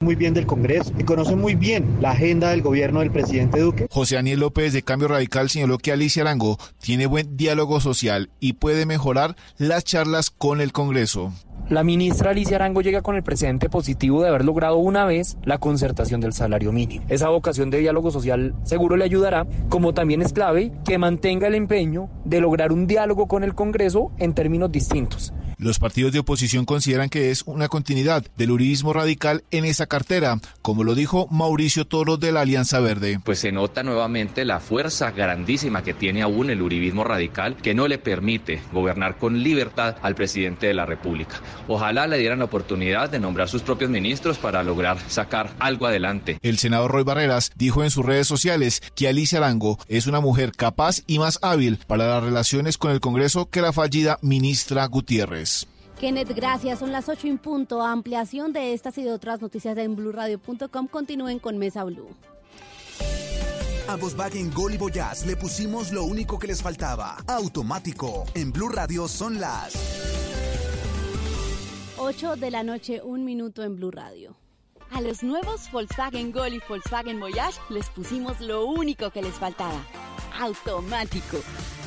Muy bien del Congreso y conoce muy bien la agenda del gobierno del presidente Duque. José Daniel López de Cambio Radical señaló que Alicia Arango tiene buen diálogo social y puede mejorar las charlas con el Congreso. La ministra Alicia Arango llega con el precedente positivo de haber logrado una vez la concertación del salario mínimo. Esa vocación de diálogo social seguro le ayudará, como también es clave que mantenga el empeño de lograr un diálogo con el Congreso en términos distintos. Los partidos de oposición consideran que es una continuidad del uribismo radical en esa cartera, como lo dijo Mauricio Toro de la Alianza Verde. Pues se nota nuevamente la fuerza grandísima que tiene aún el uribismo radical, que no le permite gobernar con libertad al presidente de la República. Ojalá le dieran la oportunidad de nombrar sus propios ministros para lograr sacar algo adelante. El senador Roy Barreras dijo en sus redes sociales que Alicia Arango es una mujer capaz y más hábil para las relaciones con el Congreso que la fallida ministra Gutiérrez. Kenneth, gracias. Son las 8 en punto. Ampliación de estas y de otras noticias en blurradio.com. Continúen con Mesa Blue. A Volkswagen Gol y Voyage le pusimos lo único que les faltaba. Automático. En Blue Radio son las 8 de la noche, un minuto en Blue Radio. A los nuevos Volkswagen Gol y Volkswagen Voyage les pusimos lo único que les faltaba. Automático.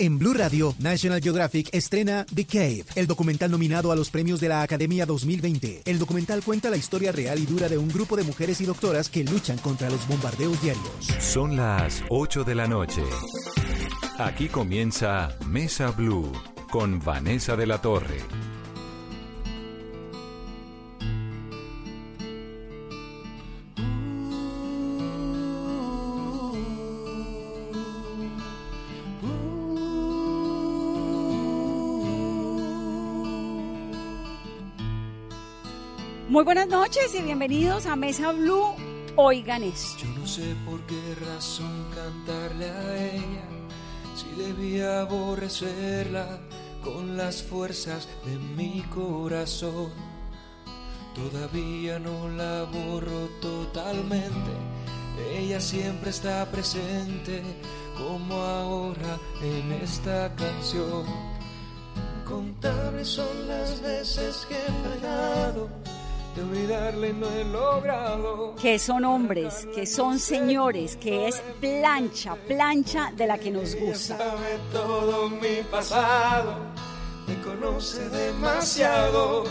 En Blue Radio, National Geographic estrena The Cave, el documental nominado a los premios de la Academia 2020. El documental cuenta la historia real y dura de un grupo de mujeres y doctoras que luchan contra los bombardeos diarios. Son las 8 de la noche. Aquí comienza Mesa Blue con Vanessa de la Torre. Muy buenas noches y bienvenidos a Mesa Blue. Oigan esto. Yo no sé por qué razón cantarle a ella, si debía aborrecerla con las fuerzas de mi corazón. Todavía no la borro totalmente, ella siempre está presente, como ahora en esta canción. Contables son las veces que he fallado de olvidarle no he logrado. Que son hombres, que son señores, que es plancha, plancha de la que nos gusta. Sabe todo mi pasado, me conoce demasiado.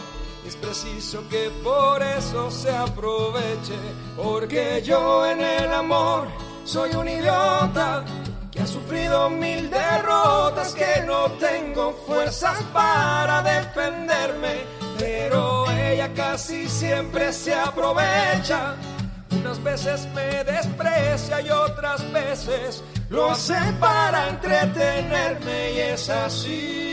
Es preciso que por eso se aproveche, porque yo en el amor soy un idiota que ha sufrido mil derrotas, que no tengo fuerzas para defenderme, casi siempre se aprovecha. Unas veces me desprecia y otras veces lo hace para entretenerme y es así.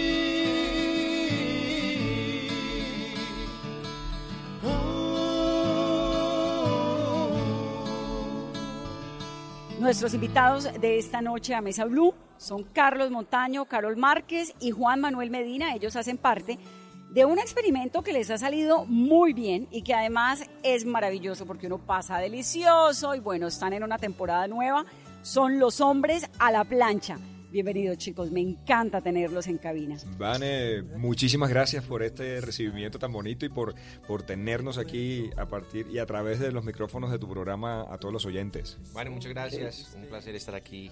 Nuestros invitados de esta noche a Mesa Blue son Carlos Montaño, Carol Márquez y Juan Manuel Medina. Ellos hacen parte de un experimento que les ha salido muy bien y que además es maravilloso porque uno pasa delicioso y bueno, están en una temporada nueva. Son los hombres a la plancha. Bienvenidos chicos, me encanta tenerlos en cabina. Vane, muchísimas gracias por este recibimiento tan bonito y por, por tenernos aquí a partir y a través de los micrófonos de tu programa a todos los oyentes. Vane, muchas gracias, un placer estar aquí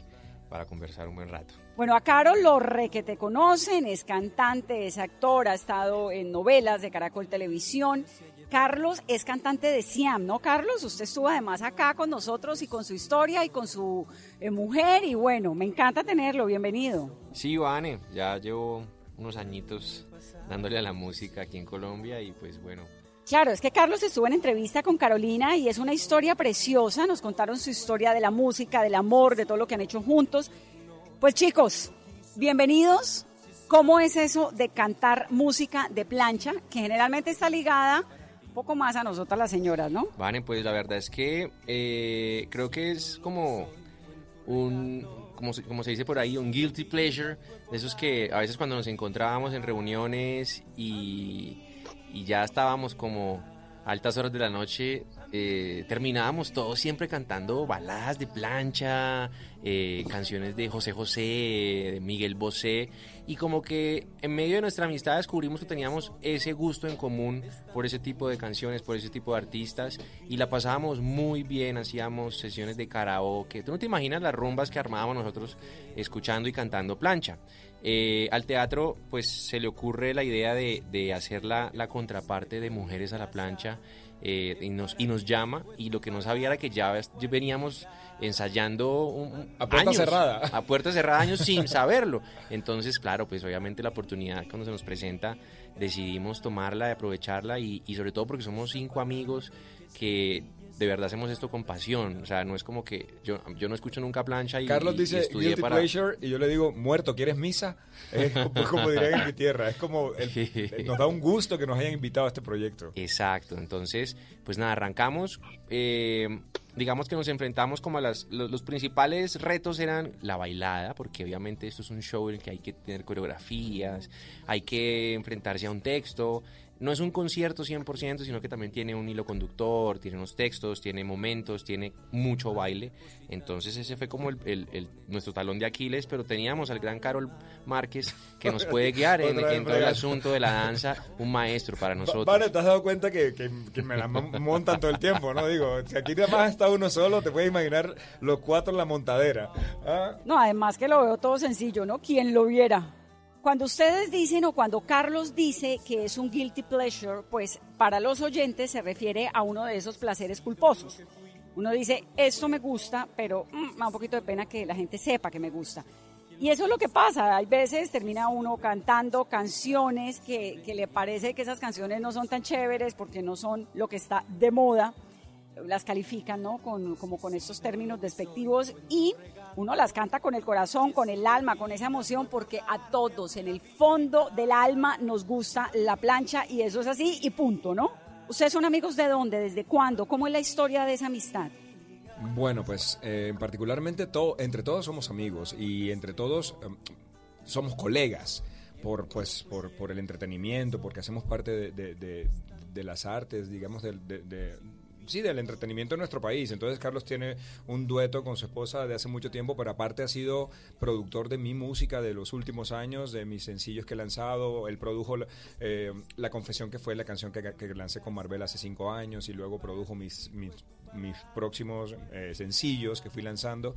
para conversar un buen rato. Bueno, a Carol lo re que te conocen, es cantante, es actor, ha estado en novelas de Caracol Televisión, Carlos es cantante de Siam, ¿no, Carlos? Usted estuvo además acá con nosotros y con su historia y con su eh, mujer y bueno, me encanta tenerlo, bienvenido. Sí, Vane, ya llevo unos añitos dándole a la música aquí en Colombia y pues bueno. Claro, es que Carlos estuvo en entrevista con Carolina y es una historia preciosa, nos contaron su historia de la música, del amor, de todo lo que han hecho juntos. Pues chicos, bienvenidos. ¿Cómo es eso de cantar música de plancha, que generalmente está ligada poco más a nosotras las señoras, ¿no? Vale, pues la verdad es que eh, creo que es como un, como se dice por ahí, un guilty pleasure, de esos que a veces cuando nos encontrábamos en reuniones y, y ya estábamos como a altas horas de la noche, eh, terminábamos todos siempre cantando baladas de plancha, eh, canciones de José José, de Miguel Bosé, y como que en medio de nuestra amistad descubrimos que teníamos ese gusto en común por ese tipo de canciones, por ese tipo de artistas, y la pasábamos muy bien, hacíamos sesiones de karaoke. Tú no te imaginas las rumbas que armábamos nosotros escuchando y cantando plancha. Eh, al teatro, pues se le ocurre la idea de, de hacer la, la contraparte de Mujeres a la plancha eh, y, nos, y nos llama y lo que no sabía era que ya veníamos ensayando un, a puerta cerrada. a puerta cerrada años sin saberlo. Entonces claro pues obviamente la oportunidad cuando se nos presenta decidimos tomarla y aprovecharla y, y sobre todo porque somos cinco amigos que de verdad hacemos esto con pasión. O sea, no es como que yo, yo no escucho nunca plancha y. Carlos dice estudié guilty para... pleasure y yo le digo, muerto, ¿quieres misa? Es como, como dirían en mi tierra. Es como. el- nos da un gusto que nos hayan invitado a este proyecto. Exacto, entonces, pues nada, arrancamos. eh, digamos que nos enfrentamos como a las, los, los principales retos eran la bailada, porque obviamente esto es un show en el que hay que tener coreografías, hay que enfrentarse a un texto. No es un concierto 100%, sino que también tiene un hilo conductor, tiene unos textos, tiene momentos, tiene mucho baile. Entonces ese fue como el, el- el- nuestro talón de Aquiles, pero teníamos al gran Carol Márquez que nos puede guiar en, todo el asunto de la danza, un maestro para nosotros. Vale, te has dado cuenta que, que- que me la mon- montan todo el tiempo, ¿no? Digo, si aquí nada más está uno solo, te puedes imaginar los cuatro en la montadera. ¿Ah? No, además que lo veo todo sencillo, ¿no? Quien lo viera. Cuando ustedes dicen o cuando Carlos dice que es un guilty pleasure, pues para los oyentes se refiere a uno de esos placeres culposos. Uno dice, esto me gusta, pero mm, me da un poquito de pena que la gente sepa que me gusta. Y eso es lo que pasa. Hay veces termina uno cantando canciones que, que le parece que esas canciones no son tan chéveres porque no son lo que está de moda las califican, ¿no? Con, como con estos términos despectivos y uno las canta con el corazón, con el alma, con esa emoción, porque a todos en el fondo del alma nos gusta la plancha y eso es así y punto, ¿no? ¿Ustedes son amigos de dónde? ¿Desde cuándo? ¿Cómo es la historia de esa amistad? Bueno, pues eh, particularmente todo, entre todos somos amigos y entre todos em, somos colegas por, pues, por, por el entretenimiento, porque hacemos parte de, de- de- de las artes, digamos, de- sí, del entretenimiento en nuestro país. Entonces Carlos tiene un dueto con su esposa de hace mucho tiempo, pero aparte ha sido productor de mi música de los últimos años, de mis sencillos que he lanzado. Él produjo eh, La Confesión, que fue la canción que, que lancé con Marvel hace cinco años, y luego produjo mis, mis, mis próximos eh, sencillos que fui lanzando.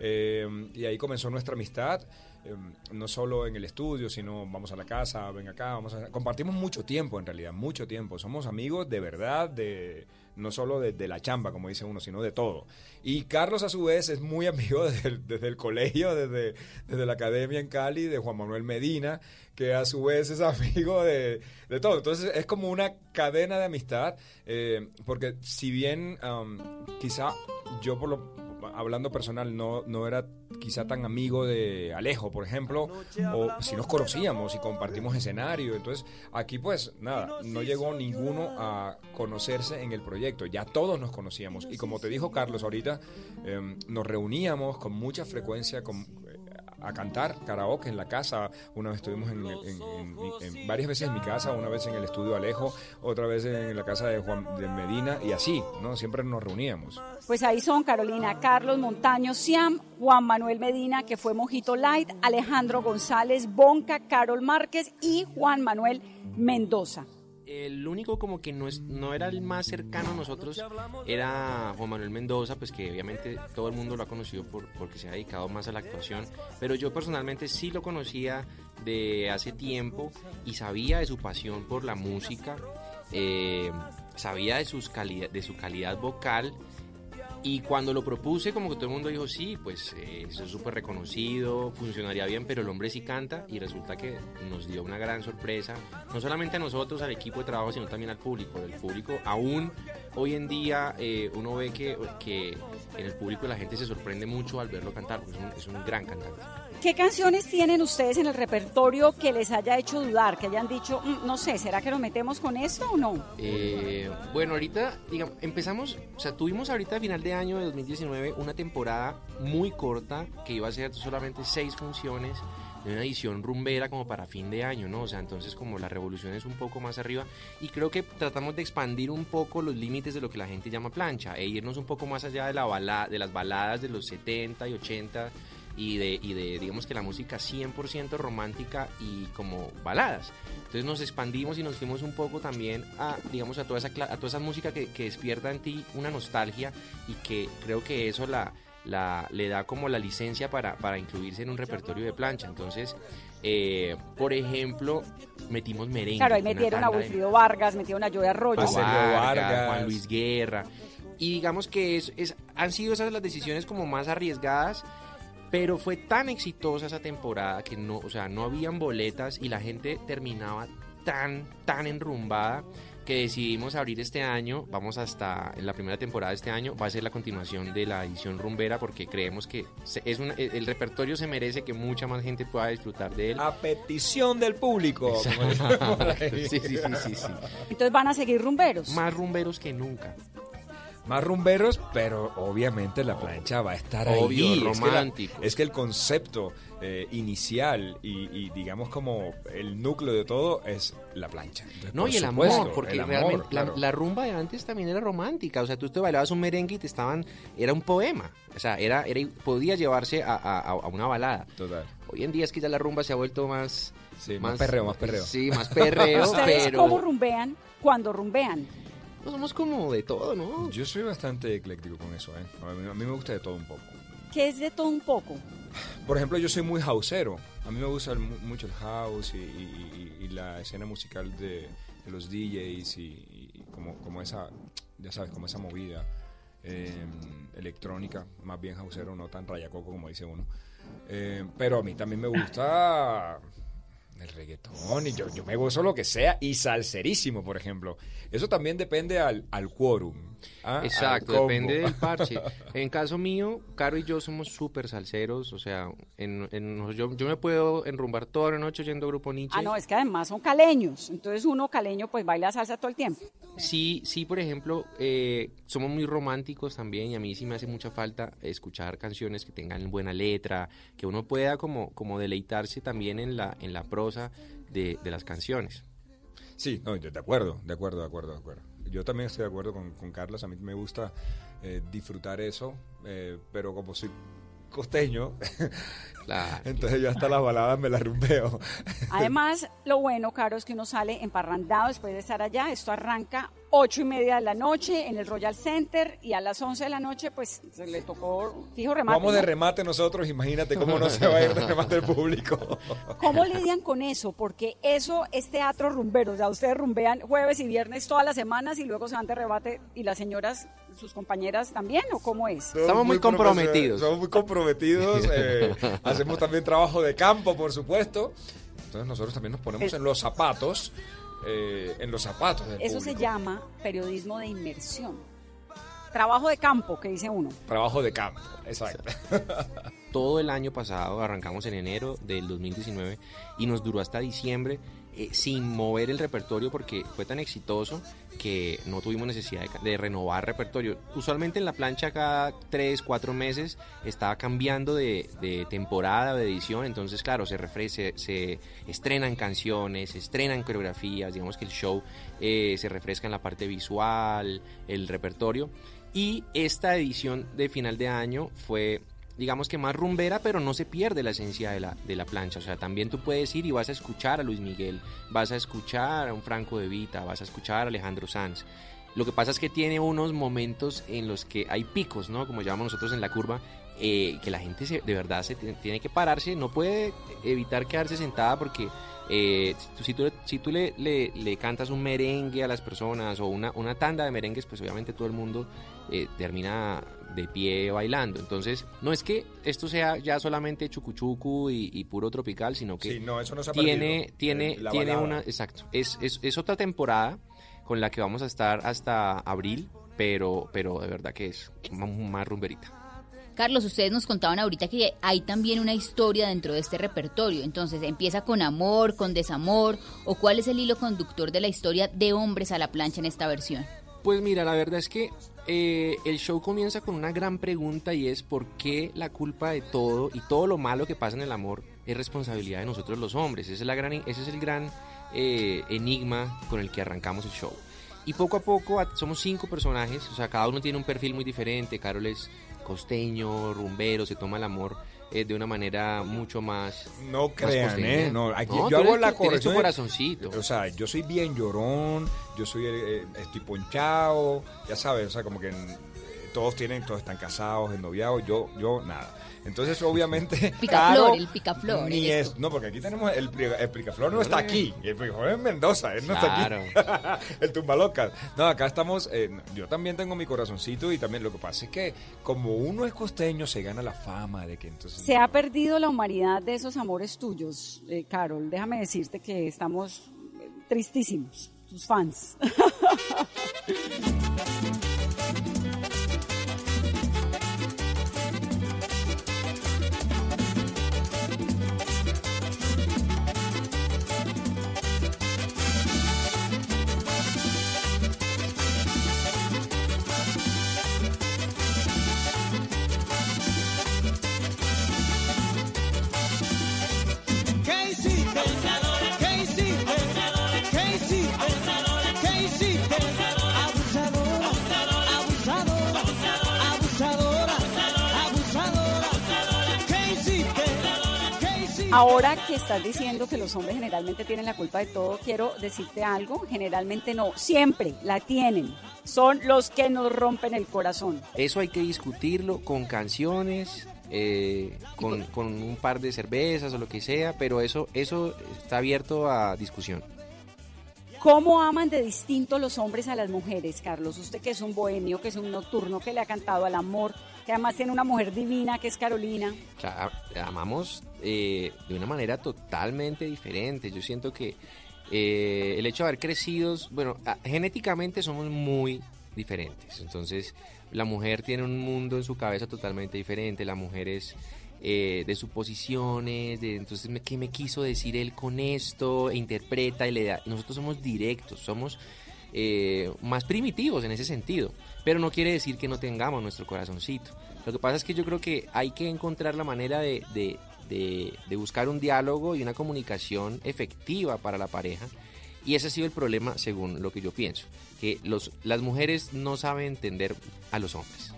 Eh, y ahí comenzó nuestra amistad, eh, no solo en el estudio, sino vamos a la casa, ven acá, vamos a... Compartimos mucho tiempo en realidad, mucho tiempo. Somos amigos de verdad, de no solo de, la chamba, como dice uno, sino de todo. Y Carlos a su vez es muy amigo desde el, desde el colegio, desde, desde la academia en Cali, de Juan Manuel Medina, que a su vez es amigo de, de todo. Entonces es como una cadena de amistad, eh, porque si bien quizá yo por lo hablando personal, no, no era quizá tan amigo de Alejo, por ejemplo, o si nos conocíamos y compartimos escenario. Entonces, aquí pues nada, no llegó ninguno a conocerse en el proyecto, ya todos nos conocíamos. Y como te dijo Carlos ahorita, eh, nos reuníamos con mucha frecuencia con, a cantar karaoke en la casa. Una vez estuvimos en, varias veces en mi casa, una vez en el estudio Alejo, otra vez en la casa de Juan de Medina y así, ¿no? Siempre nos reuníamos. Pues ahí son Carolina, Carlos Montaño, Siam, Juan Manuel Medina, que fue Mojito Light, Alejandro González, Bonca, Carol Márquez y Juan Manuel Mendoza. El único como que no, es, no era el más cercano a nosotros era Juan Manuel Mendoza, pues que obviamente todo el mundo lo ha conocido por, porque se ha dedicado más a la actuación, pero yo personalmente sí lo conocía de hace tiempo y sabía de su pasión por la música. eh, sabía de, sus de su calidad vocal y cuando lo propuse, como que todo el mundo dijo, sí, pues eh, eso es súper reconocido, funcionaría bien, pero el hombre sí canta y resulta que nos dio una gran sorpresa, no solamente a nosotros, al equipo de trabajo, sino también al público. El público, aún hoy en día, eh, uno ve que, que en el público la gente se sorprende mucho al verlo cantar, porque es un, es un gran cantante. ¿Qué canciones tienen ustedes en el repertorio que les haya hecho dudar, que hayan dicho, "Mm, no sé, ¿será que nos metemos con esto o no? Eh, bueno, ahorita, digamos, empezamos, o sea, tuvimos ahorita final de año de 2019 una temporada muy corta que iba a ser solamente seis funciones de una edición rumbera como para fin de año, ¿no? O sea, entonces como la revolución es un poco más arriba y creo que tratamos de expandir un poco los límites de lo que la gente llama plancha e irnos un poco más allá de, la bala- de las baladas de los 70 y 80 y de, y de digamos que la música 100% romántica y como baladas. Entonces nos expandimos y nos fuimos un poco también a, digamos, a toda esa, a toda esa música que, que despierta en ti una nostalgia y que creo que eso la, la, le da como la licencia para, para incluirse en un repertorio de plancha. Entonces, eh, por ejemplo, metimos merengue. Claro, ahí metieron a de- Wilfrido Vargas, metieron a Joey Arroyo. Vargas, Vargas. Juan Luis Guerra. Y digamos que es, es- han sido esas las decisiones como más arriesgadas, pero fue tan exitosa esa temporada que no, o sea, no habían boletas y la gente terminaba tan, tan enrumbada que decidimos abrir este año, vamos hasta en la primera temporada de este año, va a ser la continuación de la edición rumbera porque creemos que es una- el repertorio se merece que mucha más gente pueda disfrutar de él. A petición del público. sí, sí, sí, sí. Entonces van a seguir rumberos. Más rumberos que nunca. Más rumberos, pero obviamente la plancha va a estar Obvio, ahí. Es que la- romántico. Es que, el concepto eh, inicial y, y digamos como el núcleo de todo es la plancha. Entonces, No, por y el supuesto, amor, porque el amor, realmente la- claro. la, rumba de antes también era romántica. O sea, tú te bailabas un merengue y te estaban. Era un poema. O sea, era, era podía llevarse a, a- a una balada. Total. Hoy en día es que ya la rumba se ha vuelto más. Sí, más perreo, más perreo. Sí, más perreo, ¿Ustedes pero. cómo rumbean cuando rumbean? No somos como de todo, ¿no? Yo soy bastante ecléctico con eso, ¿eh? A mí, a mí me gusta de todo un poco. Que es de todo un poco. Por ejemplo, yo soy muy houseero. A mí me gusta el mucho el house y, y- y- y la escena musical de, de los DJs y, y como, como esa, ya sabes, como esa movida eh, electrónica, más bien houseero, no tan rayacoco como dice uno. Eh, pero a mí también me gusta el reggaetón y yo, yo me gozo lo que sea y salserísimo, por ejemplo. Eso también depende al, al quórum. ¿Ah? Exacto, depende del parche. En caso mío, Caro y yo somos súper salseros, o sea, en, en- yo, yo me puedo enrumbar toda la noche oyendo Grupo Nietzsche. Ah, no, es que además son caleños. Entonces uno caleño pues baila salsa todo el tiempo. Sí, sí, por ejemplo, eh, somos muy románticos también y a mí sí me hace mucha falta escuchar canciones que tengan buena letra, que uno pueda como, como deleitarse también en la, en la prosa de, de las canciones. Sí, no, de acuerdo, de acuerdo, de acuerdo, de acuerdo. Yo también estoy de acuerdo con, con Carlos, a mí me gusta eh, disfrutar eso, eh, pero como soy costeño, entonces yo hasta las baladas me las rumbeo. Además, lo bueno, Caro, es que uno sale emparrandado después de estar allá. Esto arranca ocho y media de la noche en el Royal Center y a las 11 de la noche pues se le tocó fijo remate. Vamos de remate nosotros, imagínate cómo no se va a ir de remate el público. ¿Cómo lidian con eso? Porque eso es teatro rumbero. O sea, ustedes rumbean jueves y viernes todas las semanas y luego se van de rebate y las señoras, sus compañeras también, ¿o cómo es? Estamos muy comprometidos. Somos muy comprometidos. eh, hacemos también trabajo de campo, por supuesto. Entonces nosotros también nos ponemos en los zapatos, eh, en los zapatos del Eso se llama periodismo de inmersión. Trabajo de campo, que dice uno. Trabajo de campo, exacto. Todo el año pasado, arrancamos en enero del 2019 y nos duró hasta diciembre eh, sin mover el repertorio porque fue tan exitoso que no tuvimos necesidad de, de renovar repertorio. Usualmente en la plancha cada 3, 4 meses estaba cambiando de, temporada, de edición, entonces claro, se, refre- se, se estrenan canciones, se estrenan coreografías, digamos que el show eh, se refresca en la parte visual, el repertorio. Y esta edición de final de año fue digamos que más rumbera, pero no se pierde la esencia de la, de la plancha. O sea, también tú puedes ir y vas a escuchar a Luis Miguel, vas a escuchar a un Franco de Vita, vas a escuchar a Alejandro Sanz. Lo que pasa es que tiene unos momentos en los que hay picos, ¿no? Como llamamos nosotros en la curva, eh, que la gente se- de verdad se tiene, que pararse, no puede evitar quedarse sentada porque eh, si tú, si tú le, le- le cantas un merengue a las personas o una, una tanda de merengues, pues obviamente todo el mundo eh, termina de pie bailando. Entonces, no es que esto sea ya solamente chucuchucu y, y puro tropical, sino que Sí, no, eso no se ha tiene, perdido. tiene, Eh, tiene una, exacto, es, es, es otra temporada con la que vamos a estar hasta abril, pero, pero de verdad que es más rumberita. Carlos, ustedes nos contaban ahorita que hay también una historia dentro de este repertorio. Entonces, ¿empieza con amor, con desamor? ¿O cuál es el hilo conductor de la historia de hombres a la plancha en esta versión? Pues mira, la verdad es que eh, el show comienza con una gran pregunta y es por qué la culpa de todo y todo lo malo que pasa en el amor es responsabilidad de nosotros los hombres. Ese es, la gran, ese es el gran eh, enigma con el que arrancamos el show. Y poco a poco somos cinco personajes, o sea, cada uno tiene un perfil muy diferente. Carol es costeño, rumbero, se toma el amor eh, de una manera mucho más... No crean. ¿eh? No, aquí No, yo hago eres la tienes tu corrección. corazoncito. O sea, yo soy bien llorón, yo soy, eh, estoy ponchado, ya sabes, o sea, como que eh, todos tienen, todos están casados, ennoviados, yo, yo nada. Entonces, obviamente, Picaflor, Caro el picaflor, Ni es, no, porque aquí tenemos el, el picaflor no está aquí, el picaflor es en Mendoza, él no Claro. está aquí. el tumbalocas. No, acá estamos, eh, yo también tengo mi corazoncito y también lo que pasa es que como uno es costeño se gana la fama de que entonces Se ha perdido la humanidad de esos amores tuyos, eh, Carol. Déjame decirte que estamos eh, tristísimos, tus fans. Ahora que estás diciendo que los hombres generalmente tienen la culpa de todo, quiero decirte algo. Generalmente no, siempre la tienen. Son los que nos rompen el corazón. Eso hay que discutirlo con canciones, eh, con, con un par de cervezas o lo que sea, pero eso, eso está abierto a discusión. ¿Cómo aman de distinto los hombres a las mujeres, Carlos? Usted que es un bohemio, que es un nocturno, que le ha cantado al amor, que además tiene una mujer divina que es Carolina. O sea, amamos eh, de una manera totalmente diferente. Yo siento que eh, el hecho de haber crecido, bueno, genéticamente somos muy diferentes. Entonces, la mujer tiene un mundo en su cabeza totalmente diferente. La mujer es eh, de suposiciones, de entonces qué me quiso decir él con esto, e interpreta y le da. Nosotros somos directos, somos eh, más primitivos en ese sentido, pero no quiere decir que no tengamos nuestro corazoncito. Lo que pasa es que yo creo que hay que encontrar la manera de- de- de buscar un diálogo y una comunicación efectiva para la pareja. Y ese ha sido el problema, según lo que yo pienso, que los, las mujeres no saben entender a los hombres.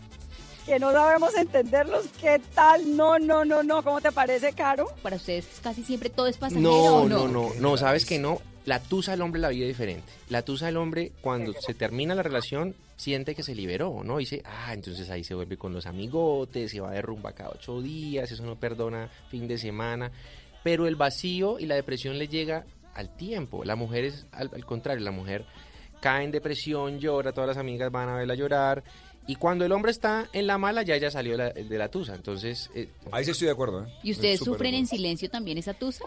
Que no sabemos entenderlos. ¿Qué tal? No, no, no, no. ¿Cómo te parece, Caro? Para ustedes casi siempre todo es pasajero No, o no, no. no, no, sabes que no. La tusa del hombre la vida diferente. La tusa del hombre, cuando se termina la relación, siente que se liberó, ¿no? Dice, ah, entonces ahí se vuelve con los amigotes, se va de rumba cada ocho días, eso no perdona fin de semana. Pero el vacío y la depresión le llega al tiempo. La mujer es al, al contrario, la mujer cae en depresión, llora, todas las amigas van a verla llorar. Y cuando el hombre está en la mala, ya ella salió de la, de la tusa. Entonces. eh, Ahí sí estoy de acuerdo, ¿eh? ¿Y ustedes sufren en silencio también esa tusa?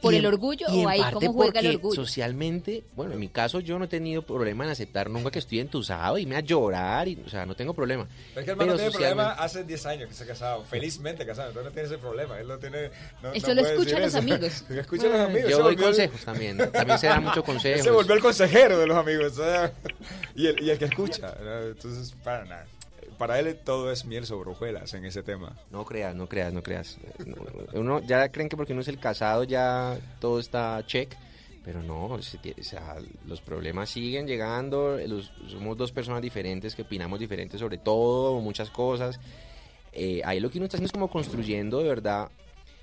¿Por el orgullo y o ahí cómo juega el orgullo? Socialmente, bueno, en mi caso yo no he tenido problema en aceptar nunca que estoy entusado y me a llorar, y, o sea, no tengo problema. Pero es que el hermano tiene problema hace 10 años que se ha casado, felizmente casado, entonces no tiene ese problema, él no tiene... No, Él no solo puede escucha a los eso. amigos. escucha a los amigos. Yo doy consejos también, también se dan muchos Él consejos. se volvió el consejero de los amigos, o sea, y, el, y el que escucha, ¿no? entonces, para nada. Para él todo es miel sobre hojuelas en ese tema. No creas, no creas, no creas. No, Uno ya creen que porque uno es el casado ya todo está check, pero no, o sea, los problemas siguen llegando, los- somos dos personas diferentes que opinamos diferentes sobre todo, muchas cosas. Eh, ahí lo que uno está haciendo es como construyendo de verdad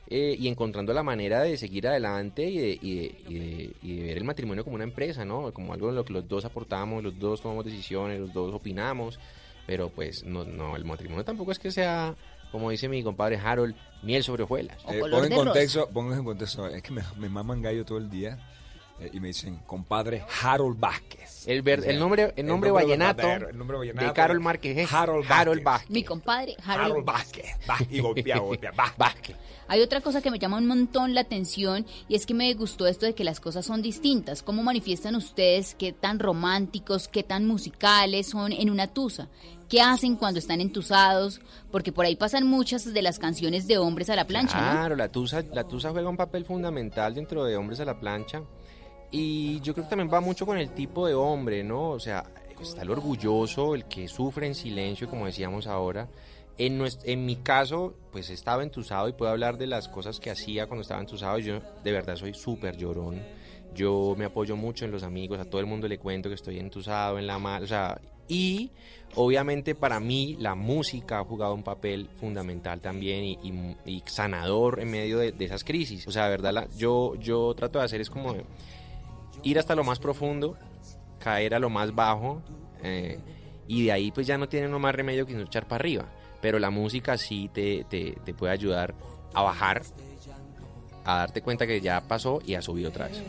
eh, y encontrando la manera de seguir adelante y de, y de- y de- y de ver el matrimonio como una empresa, ¿no? Como algo en lo que los dos aportamos, los dos tomamos decisiones, los dos opinamos, pero pues no, no el matrimonio tampoco es que sea como dice mi compadre Harold, miel sobre hojuelas. Eh, pongo en contexto, pongo en contexto, es que me, me maman gallo todo el día eh, y me dicen, compadre Harold Vázquez. El, ver- el nombre, el nombre vallenato verdadero, el nombre vallenato de Carol Márquez es Harold Harold, Vázquez. Mi compadre Harold, Harold Vázquez. Y golpea, golpea, va. Vázquez. Hay otra cosa que me llama un montón la atención y es que me gustó esto de que las cosas son distintas. ¿Cómo manifiestan ustedes qué tan románticos, qué tan musicales son en una tusa? ¿Qué hacen cuando están entusados? Porque por ahí pasan muchas de las canciones de hombres a la plancha, ¿no? Claro, la tusa, la tusa juega un papel fundamental dentro de Hombres a la Plancha. Y yo creo que también va mucho con el tipo de hombre, ¿no? O sea, está el orgulloso, el que sufre en silencio, como decíamos ahora. En, nues- en mi caso, pues estaba entusado y puedo hablar de las cosas que hacía cuando estaba entusado. Yo de verdad soy súper llorón. Yo me apoyo mucho en los amigos, a todo el mundo le cuento que estoy entusado en la mano, o sea, y obviamente para mí la música ha jugado un papel fundamental también y, sanador en medio de, esas crisis. O sea, de verdad, la- yo, yo trato de hacer es como ir hasta lo más profundo, caer a lo más bajo eh, y de ahí pues ya no tiene más remedio que no echar para arriba. Pero la música sí te, te, te puede ayudar a bajar, a darte cuenta que ya pasó y a subir otra vez.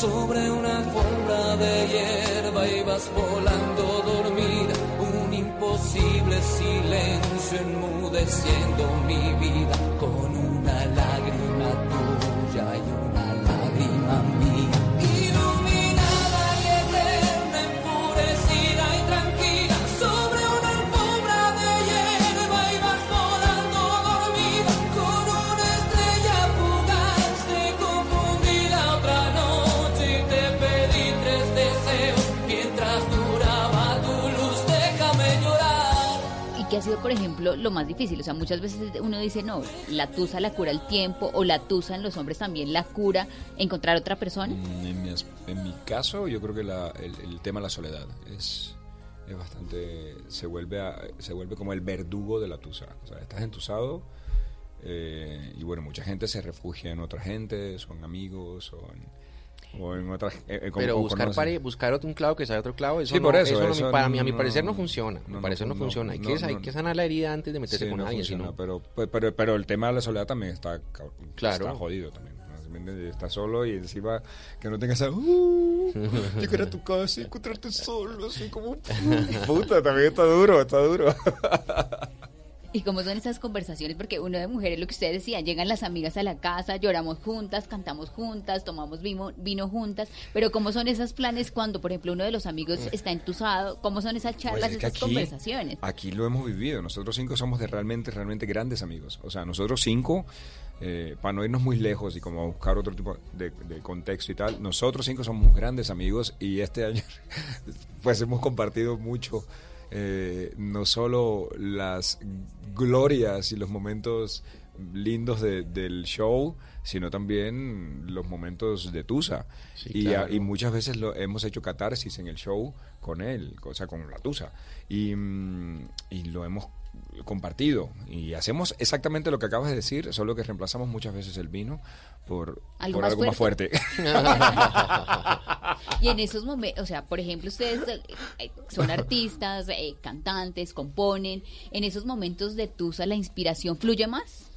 Sobre una alfombra de hierba ibas volando dormida, un imposible silencio enmudeciendo mi vida, con una lágrima ha sido, por ejemplo, lo más difícil? O sea, muchas veces uno dice, no, la tusa la cura el tiempo o la tusa en los hombres también la cura encontrar otra persona. Mm, En mi, en mi caso, yo creo que la- el, el tema de la soledad es, es bastante. Se vuelve, a- se vuelve como el verdugo de la tusa. O sea, estás entusado eh, y bueno, mucha gente se refugia en otra gente, son amigos, son. O en eh, eh, Pero buscar, pare- buscar otro, un clavo que sabe otro clavo, eso, Sí, no, por eso, eso no- eso para mí, a mi no- parecer no funciona. no, mi parecer no, no, funciona. Hay, no, que, no, hay no. que sanar la herida antes de meterse Sí, con no alguien. funciona, si no- pero, pues, pero, pero el tema de la soledad también está, Claro. está jodido también. ¿no? Estás solo y encima que no tengas esa... Uh, llegar a tu casa y encontrarte solo, así como... Puta, también está duro, está duro. ¿Y cómo son esas conversaciones? Porque uno de mujeres, lo que ustedes decían, llegan las amigas a la casa, lloramos juntas, cantamos juntas, tomamos vino, vino juntas, pero ¿cómo son esos planes cuando, por ejemplo, uno de los amigos está entusado? ¿Cómo son esas charlas, Pues es que esas aquí- conversaciones? Aquí lo hemos vivido. Nosotros cinco somos de realmente, realmente grandes amigos. O sea, nosotros cinco, eh, para no irnos muy lejos y como buscar otro tipo de, de contexto y tal, nosotros cinco somos grandes amigos y este año pues hemos compartido mucho. Eh, no solo las glorias y los momentos lindos de- del show, sino también los momentos de Tusa. Sí, y, claro. y muchas veces lo hemos hecho catarsis en el show con él, o sea, con la Tusa. Y, mm, y lo hemos compartido. Y hacemos exactamente lo que acabas de decir, solo que reemplazamos muchas veces el vino por Algo por más algo más fuerte. Y en esos momentos, o sea, por ejemplo, ustedes eh, eh, son artistas, eh, cantantes, componen, en esos momentos de tusa la inspiración fluye más.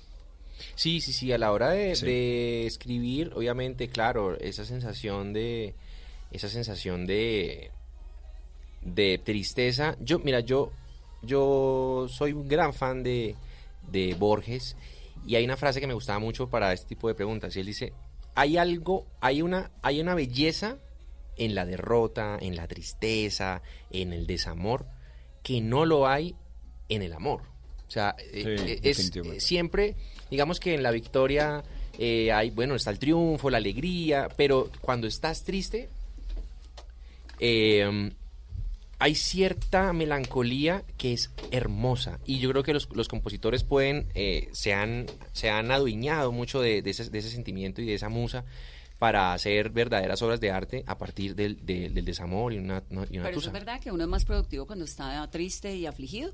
Sí, sí, sí, a la hora de, de escribir, obviamente, claro, esa sensación de esa sensación de de tristeza. Yo, mira, yo yo soy un gran fan de, de Borges y hay una frase que me gustaba mucho para este tipo de preguntas. Y él dice, hay algo, hay una, hay una belleza en la derrota, en la tristeza, en el desamor, que no lo hay en el amor. O sea, eh, eh, es siempre, digamos que en la victoria eh, hay, bueno, está el triunfo, la alegría, pero cuando estás triste, eh, hay cierta melancolía que es hermosa y yo creo que los, los compositores pueden eh, se han se han adueñado mucho de, de ese, de ese sentimiento y de esa musa para hacer verdaderas obras de arte a partir del, del- del desamor y una, no- y una Pero eso tusa. es verdad que uno es más productivo cuando está triste y afligido.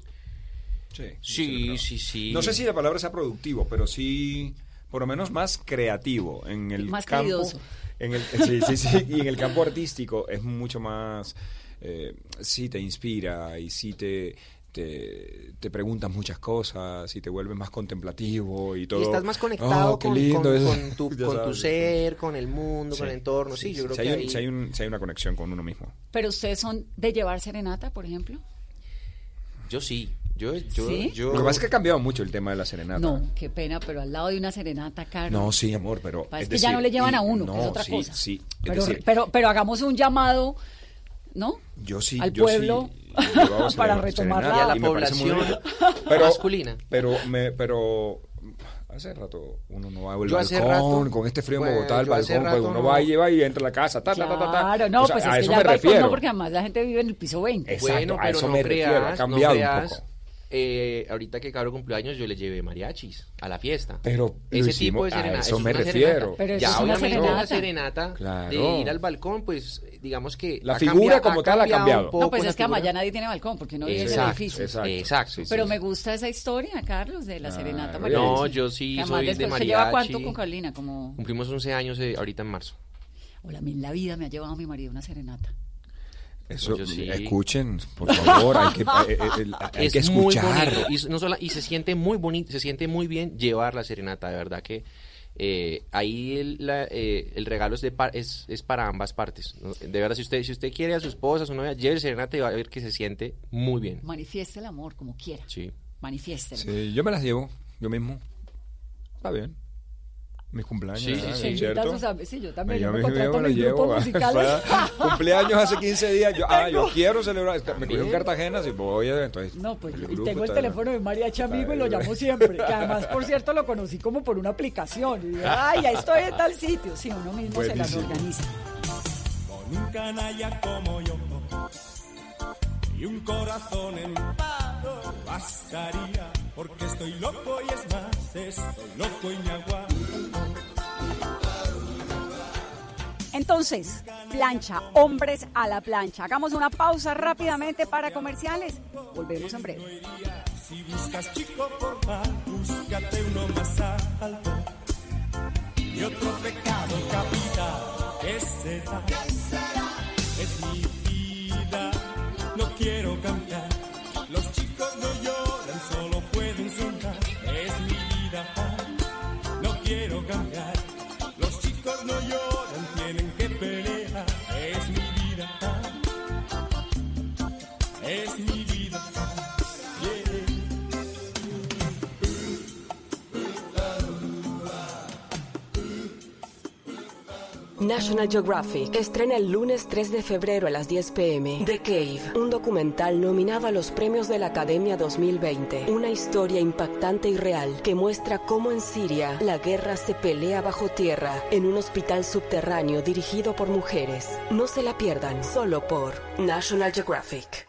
Sí, Sí, sí, sí. No sé si la palabra sea productivo, pero sí, por lo menos más creativo en el Más campo. caridoso. En el, sí, sí, sí. Y en el campo artístico es mucho más. Eh, sí, te inspira y sí te, te, te preguntas muchas cosas y te vuelves más contemplativo y todo. Y estás más conectado Oh, qué con, lindo con- eso. con tu, con tu ser, con el mundo, con el entorno. Sí, sí, yo creo Si que hay, un- ahí- si hay un- si hay una conexión con uno mismo. Pero ustedes son de llevar serenata, por ejemplo. Yo sí. Yo, yo, ¿Sí? yo... Lo que pasa es que ha cambiado mucho el tema de la serenata. No, qué pena, pero al lado de una serenata, Carlos. No, sí, amor, pero. Es que ya no le llevan y- a uno, que no, es otra sí, cosa. Sí, Pero, decir, pero, pero hagamos un llamado, ¿no? yo sí. al yo sí pueblo llevaba para retomar la- a población masculina. Pero, me, pero hace rato uno no va al Yo hace balcón, rato- con este frío en Bogotá, al balcón, pues uno no. va y lleva y entra a la casa, ta, ta, ta, ta, ta. Claro, no, O sea, pues a es que eso ya me el balcón refiero. no, porque además la gente vive en el piso 20. Exacto, bueno, a pero eso no me refiero, ha cambiado no un creas. poco. Eh, ahorita que Caro cumpleaños yo le llevé mariachis a la fiesta. Pero ese hicimos- tipo de a serenata. eso es me refiero. serenata. Pero eso ya es una obviamente serenata. una serenata Claro. de ir al balcón, pues digamos que La figura cambiado- como tal ha un cambiado. poco No, pues es que figura. ya nadie tiene balcón, porque no vive en el Exacto, edificio. exacto. Exacto. Pero me gusta esa historia, Carlos, de la serenata mariachi. No, yo sí Que soy de mariachi. ¿Se lleva cuánto con Carolina? Como, Cumplimos 11 años eh, ahorita en marzo. hola, a mí en la vida me ha llevado mi marido una serenata. Eso, Yo sí. escuchen, por favor, hay que, eh, eh, hay es que muy escuchar. bonito y, no sola- y se siente muy bonito, se siente muy bien llevar la serenata, de verdad que eh, ahí el, la- eh, el regalo es, de par- es, es para ambas partes. ¿no? De verdad, si usted, si usted quiere a su esposa, a su novia, lleve serenata y va a ver que se siente muy bien. Manifieste el amor como quiera. Sí. Manifiéstelo. Sí, yo me las llevo, yo mismo. Está bien. Mis cumpleaños, Sí, sí, Se invita a ¿cierto? sus am- sí, yo Me también. Yo me contrato me mis llevo. grupos musicales. Cumpleaños hace 15 días. Yo, ah, yo quiero celebrar. Me cogí en. Cartagena, si voy, entonces. No, pues el yo- y grupo tengo el teléfono de mariachi amigo y lo llamo siempre. Que además, por cierto, lo conocí como por una aplicación. Y ay, ya estoy en tal sitio. Sí, uno mismo se las Buenísimo. organiza. Con un canalla como yo y un corazón en paro bastaría porque estoy loco y es más, estoy loco y me aguanto. Entonces, plancha, hombres a la plancha. Hagamos una pausa rápidamente para comerciales. Volvemos en breve. Si buscas chico búscate uno más alto. Y otro pecado capital, ¿qué será? Es mi vida, no quiero cambiar. Los chicos no lloran, solo pueden soñar. Es mi vida, no quiero cambiar. National Geographic estrena el lunes 3 de febrero a las 10 pm The Cave, un documental nominado a los premios de la Academia 2020. Una historia impactante y real que muestra cómo en Siria la guerra se pelea bajo tierra en un hospital subterráneo dirigido por mujeres. No se la pierdan, solo por National Geographic.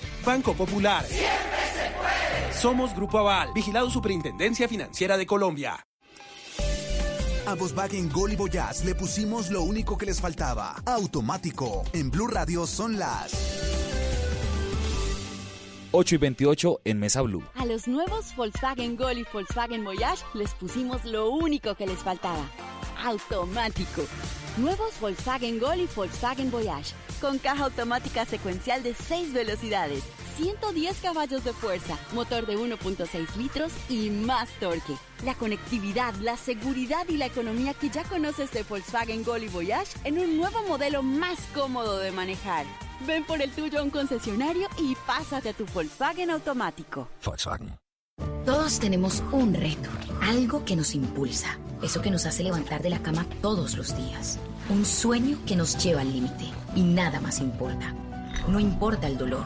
Banco Popular. Somos Grupo Aval, vigilado Superintendencia Financiera de Colombia. A Volkswagen Gol y Voyage le pusimos lo único que les faltaba. Automático. En Blue Radio son las 8 y 28 en Mesa Blue. A los nuevos Volkswagen Gol y Volkswagen Voyage les pusimos lo único que les faltaba. Automático. Nuevos Volkswagen Gol y Volkswagen Voyage. Con caja automática secuencial de 6 velocidades, 110 caballos de fuerza, motor de 1.6 litros y más torque. La conectividad, la seguridad y la economía que ya conoces de Volkswagen Gol y Voyage en un nuevo modelo más cómodo de manejar. Ven por el tuyo a un concesionario y pásate a tu Volkswagen automático. Volkswagen. Todos tenemos un reto, algo que nos impulsa, eso que nos hace levantar de la cama todos los días, un sueño que nos lleva al límite y nada más importa. No importa el dolor,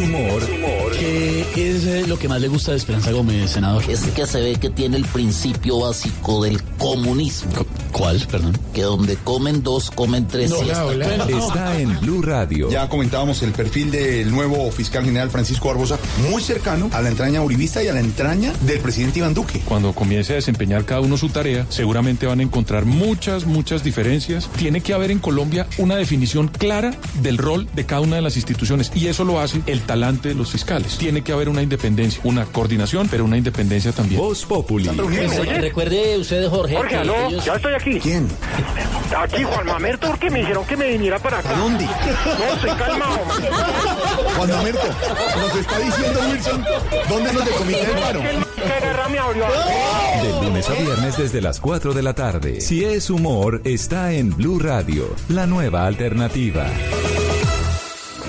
Humor, ¿qué es eh, lo que más le gusta de Esperanza Gómez, senador? Es que se ve que tiene el principio básico del comunismo. ¿Cuál, perdón? Que donde comen dos, comen tres. y hasta- Está en Blue Radio. Ya comentábamos el perfil del nuevo fiscal general Francisco Barbosa, muy cercano a la entraña uribista y a la entraña del presidente Iván Duque. Cuando comience a desempeñar cada uno su tarea, seguramente van a encontrar muchas, muchas diferencias. Tiene que haber en Colombia una definición clara del rol de cada una de las instituciones y eso lo hace el talante de los fiscales. Tiene que haber una independencia, una coordinación, pero una independencia también. Voz Populi. Pues, recuerde usted, Jorge. Jorge, aló, ellos- ya estoy aquí. ¿Quién? Aquí, Juan Mamerto, porque me dijeron que me viniera para acá. ¿A dónde? No, estoy calmado. Juan Mamerto, nos está diciendo Wilson, ¿dónde nos decomité el paro? De lunes a viernes desde las 4 de la tarde. Si es humor, está en Blue Radio, la nueva alternativa.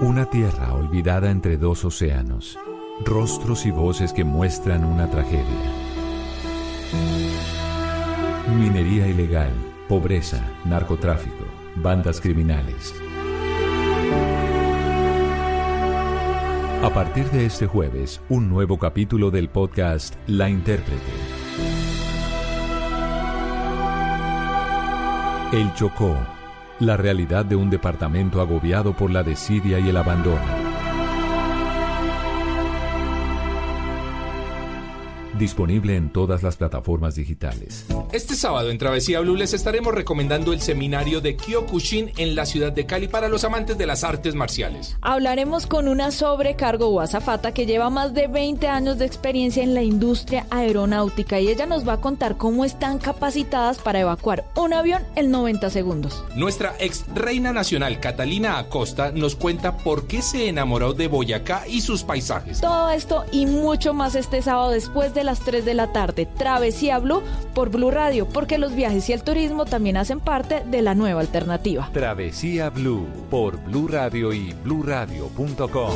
Una tierra olvidada entre dos océanos. Rostros y voces que muestran una tragedia. Minería ilegal, pobreza, narcotráfico, bandas criminales. A partir de este jueves, un nuevo capítulo del podcast La Intérprete. El Chocó, la realidad de un departamento agobiado por la desidia y el abandono. Disponible en todas las plataformas digitales. Este sábado en Travesía Blue les estaremos recomendando el seminario de Kyokushin en la ciudad de Cali para los amantes de las artes marciales. Hablaremos con una sobrecargo o azafata que lleva más de 20 años de experiencia en la industria aeronáutica y ella nos va a contar cómo están capacitadas para evacuar un avión en 90 segundos. Nuestra ex reina nacional Catalina Acosta nos cuenta por qué se enamoró de Boyacá y sus paisajes. Todo esto y mucho más este sábado después de las 3 de la tarde. Travesía Blue por Blue Radio, porque los viajes y el turismo también hacen parte de la nueva alternativa. Travesía Blue por Blue Radio y bluradio.com.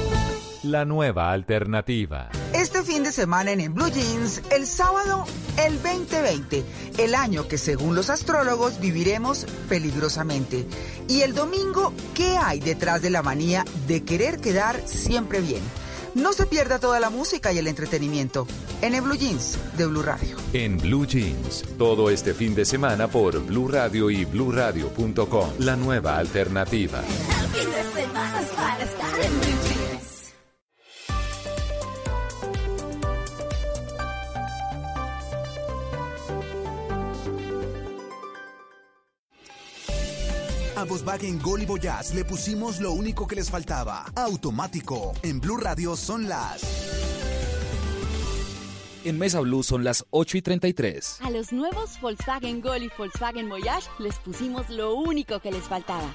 La nueva alternativa. Este fin de semana en, en Blue Jeans, el sábado, el 2020, el año que según los astrólogos viviremos peligrosamente. Y el domingo, ¿qué hay detrás de la manía de querer quedar siempre bien? No se pierda toda la música y el entretenimiento en el Blue Jeans de Blue Radio. En Blue Jeans, todo este fin de semana por Blue Radio y bluradio.com. La nueva alternativa. El fin de semana es para estar en Blue A Volkswagen Gol y Voyage le pusimos lo único que les faltaba. Automático. En Blue Radio son las... En Mesa Blue son las 8 y 33. A los nuevos Volkswagen Gol y Volkswagen Voyage les pusimos lo único que les faltaba.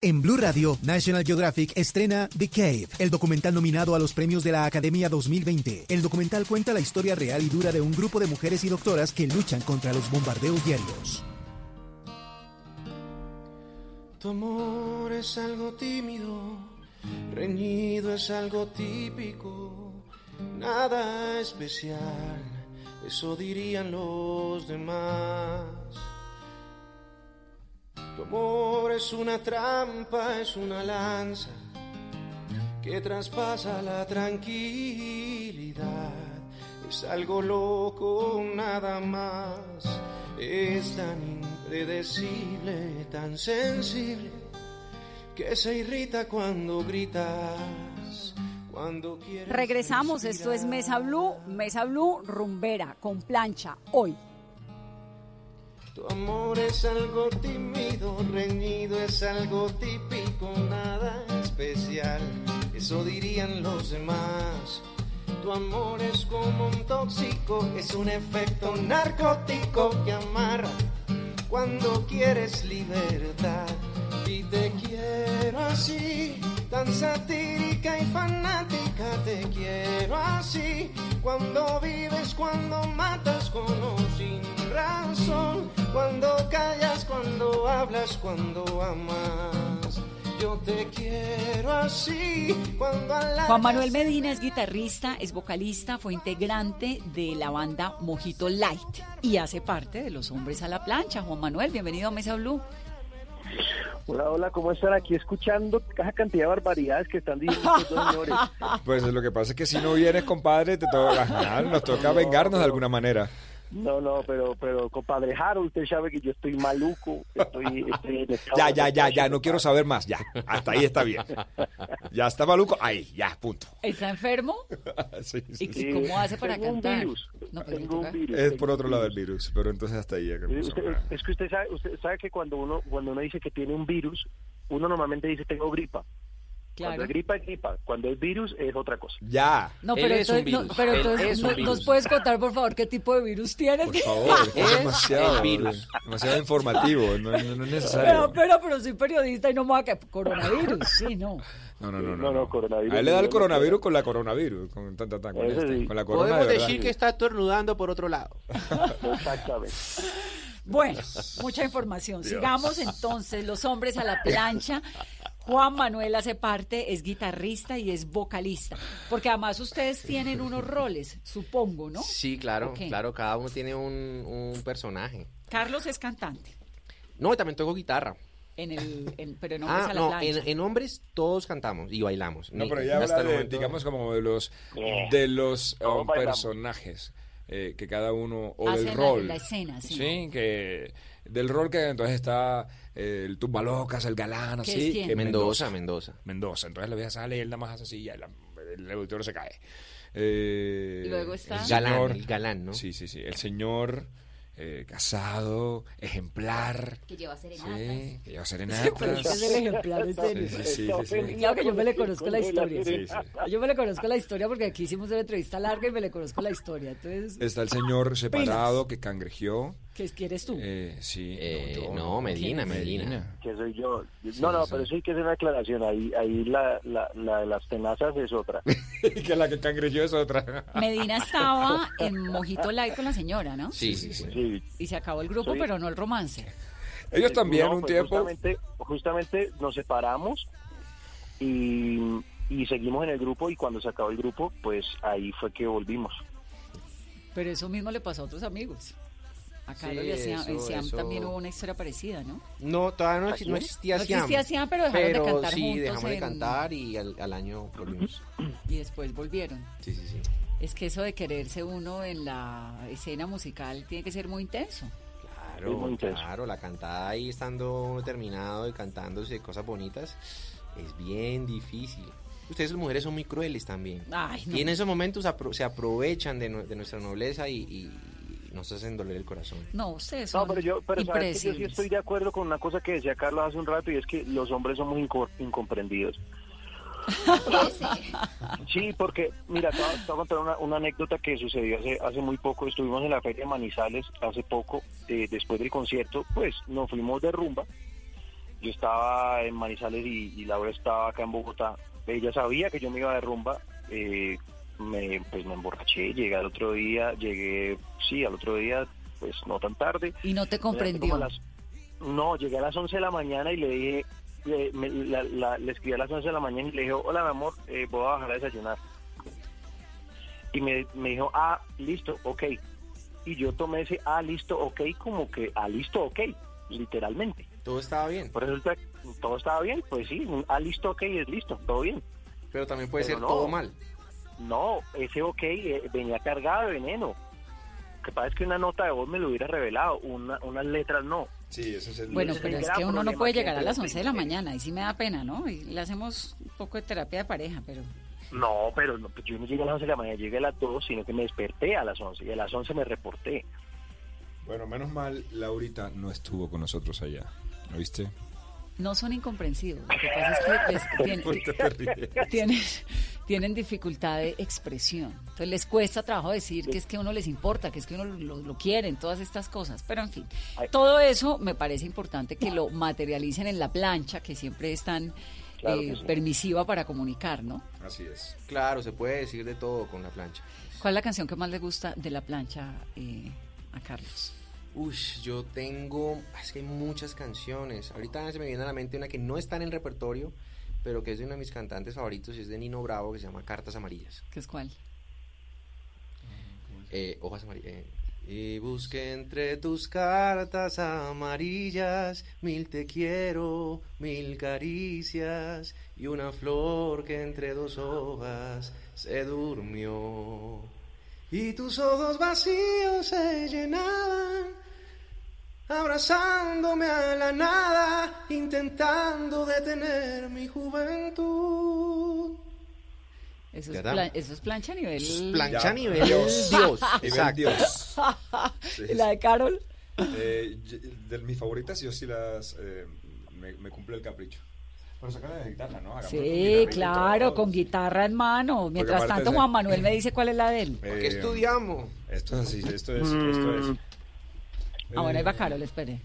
En Blue Radio, National Geographic estrena The Cave, el documental nominado a los premios de la Academia 2020. El documental cuenta la historia real y dura de un grupo de mujeres y doctoras que luchan contra los bombardeos diarios. Tu amor es algo tímido, reñido es algo típico, nada especial, eso dirían los demás. Tu amor es una trampa, es una lanza que traspasa la tranquilidad. Es algo loco, nada más. Es tan impredecible, tan sensible, que se irrita cuando gritas. Cuando quieres Regresamos, esto es Mesa Blue, Mesa Blue rumbera con plancha hoy. Tu amor es algo tímido, reñido, es algo típico, nada especial. Eso dirían los demás. Tu amor es como un tóxico, es un efecto narcótico que amarra cuando quieres libertad. Y te quiero así, tan satírica y fanática, te quiero así. Cuando vives, cuando matas con o sin razón, cuando callas, cuando hablas, cuando amas. Yo te quiero así, cuando Juan Manuel Medina es guitarrista, es vocalista, fue integrante de la banda Mojito Light y hace parte de Los Hombres a la Plancha. Juan Manuel, bienvenido a Mesa Blue. Hola, hola, ¿cómo están? Aquí escuchando esa cantidad de barbaridades que están diciendo estos dos señores. Pues lo que pasa es que si no vienes, compadre, te toca, nos toca vengarnos de alguna manera. No, no, pero, pero compadre Harold, usted sabe que yo estoy maluco, estoy, estoy en estado Ya, ya, ya, ya, no quiero saber más, ya. Hasta ahí está bien. Ya está maluco, ahí, ya, punto. ¿Está enfermo? Sí, ¿Y sí, sí. cómo hace para Tengo un cantar? virus, No, pero tengo un virus, Es por un otro lado del virus. virus, pero entonces hasta ahí ya empezó. usted- es que usted sabe, usted sabe que cuando uno, cuando uno dice que tiene un virus, uno normalmente dice tengo gripa. Cuando Claro. es gripa es gripa, cuando es virus es otra cosa. Ya. No, Él pero, es un entonces, no, virus. pero Él entonces, es un no- virus. ¿nos puedes contar, por favor, qué tipo de virus tienes? Por favor, es Es demasiado, virus. demasiado informativo, no, no- no es necesario. Pero, pero, pero soy periodista y no me va a que coronavirus, sí, no. No, no, no, no. No, coronavirus. A él le da el coronavirus con la coronavirus, con, tan, tan, tan, con, este, sí. con la corona Podemos de decir que está estornudando por otro lado. Exactamente. Bueno, mucha información. Dios. Sigamos entonces, los hombres a la plancha. Juan Manuel hace parte, es guitarrista y es vocalista. Porque además ustedes tienen unos roles, supongo, ¿no? Sí, claro, claro, cada uno tiene un, un personaje. Carlos es cantante, No, y también toco guitarra. en el, en- pero en hombres Ah, a la no, plancha. en, en hombres todos cantamos y bailamos. No, pero ya hasta habla de, momento- digamos, como de los, de los um, personajes eh, que cada uno, o Hacen del la- rol. la escena, sí. que del rol que entonces está eh, el tumbalocas, el galán, ¿Qué así. es quién? que Mendoza, Mendoza. Mendoza. Entonces la vieja sale y él nada más hace así y el, el auditorio se cae. Eh, Y luego está- el Galán, señor- el galán, ¿no? Sí, sí, sí. El señor eh, casado, ejemplar. Que lleva serenatas. Sí, que lleva serenatas. pero es que es el ejemplar, en serio. Sí, sí, sí, sí, sí. Claro que yo me le conozco la historia. Sí, sí. Yo me le conozco la historia porque aquí hicimos una entrevista larga y me le conozco la historia. Entonces, Está el señor separado que cangrejeó. ¿Qué quieres tú? Eh, sí. Eh, yo, no, Medina, Medina. Que soy yo. No, no, pero sí hay que hacer una aclaración. Ahí, ahí la, la, la de las tenazas es otra. que la que cangrejeó es otra. Medina estaba en Mojito Light con la señora, ¿no? Sí, sí, sí. Y se acabó el grupo, Sí. pero no el romance. Ellos también No, un pues tiempo. Justamente, justamente nos separamos y, y seguimos en el grupo y cuando se acabó el grupo, pues ahí fue que volvimos. Pero eso mismo le pasó a otros amigos. A Sí, Carlos y a Siam, en Siam eso- también hubo una historia parecida, ¿no? No, todavía no, ¿Ah, exi- sí? no existía No Siam. existía Siam, pero dejaron de cantar sí, juntos dejamos de en- cantar y al, al año volvimos. Y después volvieron. Sí, sí, sí. Es que eso de quererse uno en la escena musical tiene que ser muy intenso. Claro, claro, la cantada ahí estando terminado y cantándose cosas bonitas es bien difícil. Ustedes las mujeres son muy crueles también. Ay, no. Y en esos momentos apro- se aprovechan de, de nuestra nobleza y, y- y nos hacen doler el corazón. No, ustedes No, son pero yo, pero sabes que yo sí estoy de acuerdo con una cosa que decía Carlos hace un rato y es que los hombres somos inco- incomprendidos. Sí, porque, mira, te voy a te voy a contar una, una anécdota que sucedió hace, hace muy poco. Estuvimos en la Feria de Manizales hace poco, eh, después del concierto, pues nos fuimos de rumba yo estaba en Manizales y, y Laura estaba acá en Bogotá. Ella sabía que yo me iba de rumba, eh, me, pues me emborraché, llegué al otro día, llegué, sí, al otro día, pues no tan tarde. Y no te comprendió. las- no, llegué a las 11 de la mañana y le dije, le, me- la- la- le escribí a las 11 de la mañana y le dije, hola mi amor, eh, voy a bajar a desayunar. Y me, me dijo, ah, listo, ok. Y yo tomé ese, ah, listo, ok, como que, ah, listo, ok, literalmente. Todo estaba bien. Por eso todo estaba bien, pues sí, un, ah, listo, ok, es listo, todo bien. Pero también puede Pero ser no. todo mal. No, ese ok eh, venía cargado de veneno. Lo que pasa es que una nota de voz me lo hubiera revelado, una, unas letras no. Sí, ese es el... Bueno, pero es que uno no puede llegar a las los 11 de la mañana y sí me da pena, ¿no? Y le hacemos un poco de terapia de pareja, pero... No, pero no, pues yo no llegué a las 11 de la mañana, llegué a las 2, sino que me desperté a las 11 y a las 11 me reporté. Bueno, menos mal, Laurita no estuvo con nosotros allá. ¿Lo viste? No son incomprensivos. Lo que pasa es que les- tienen, ¿Por qué te ríes? tienen, tienen dificultad de expresión. Entonces les cuesta trabajo decir que es que a uno les importa, que es que uno lo, lo quieren, todas estas cosas. Pero en fin, todo eso me parece importante que lo materialicen en la plancha, que siempre es tan Claro eh, sí. permisiva para comunicar, ¿no? Así es. Claro, se puede decir de todo con la plancha. ¿Cuál es la canción que más le gusta de la plancha eh, a Carlos? Uy, yo tengo, es que hay muchas canciones. Ahorita se me viene a la mente una que no está en el repertorio, pero que es de uno de mis cantantes favoritos y es de Nino Bravo, que se llama Cartas Amarillas. ¿Qué es cuál? Eh, hojas amarillas. eh, y busqué entre tus cartas amarillas mil te quiero, mil caricias y una flor que entre dos hojas se durmió. Y tus ojos vacíos se llenaban, abrazándome a la nada, intentando detener mi juventud. Eso es, plan- eso es plancha a nivel... Plancha a nivel Dios. Dios. Nivel. Dios. ¿Y la de Carol? Eh, de mis favoritas, yo sí las. eh, me, me cumple el capricho. Pero saca la guitarra, ¿no? Sí, claro, con guitarra en mano. Mientras tanto, Juan Manuel me dice cuál es la de él. Eh, estudiamos? Esto es así, esto es. Esto es. Ah, bueno, ahí va Eh, Carol, espere.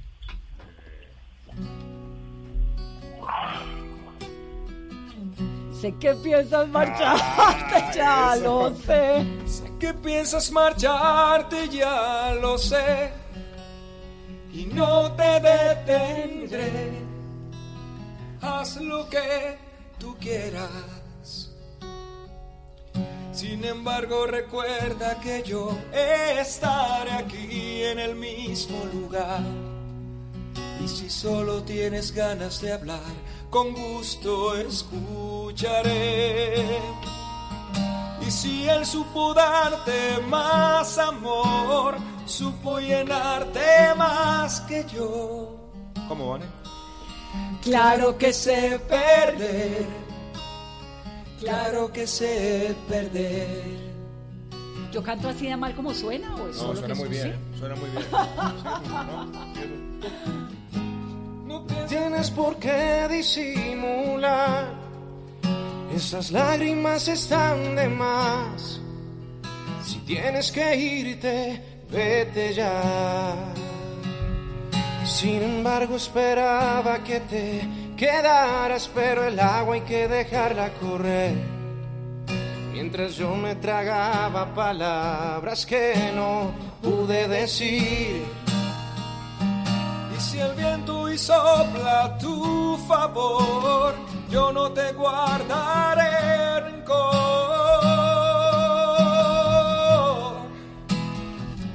Sé que piensas marcharte, ya lo sé. Sé que piensas marcharte, ya lo sé. Y no te detendré. Haz lo que tú quieras. Sin embargo, recuerda que yo estaré aquí en el mismo lugar. Y si solo tienes ganas de hablar, con gusto escucharé. Y si él supo darte más amor, supo llenarte más que yo. ¿Cómo? Claro que sé perder, claro que sé perder. ¿Yo canto así de mal como suena o es No, solo suena que muy bien. ¿sí? Suena muy bien. No tienes por qué disimular. Esas lágrimas están de más. Si tienes que irte, vete ya. Sin embargo, esperaba que te quedaras, pero el agua hay que dejarla correr. Mientras yo me tragaba palabras que no pude decir. Y si el viento hoy sopla a tu favor, yo no te guardaré rencor.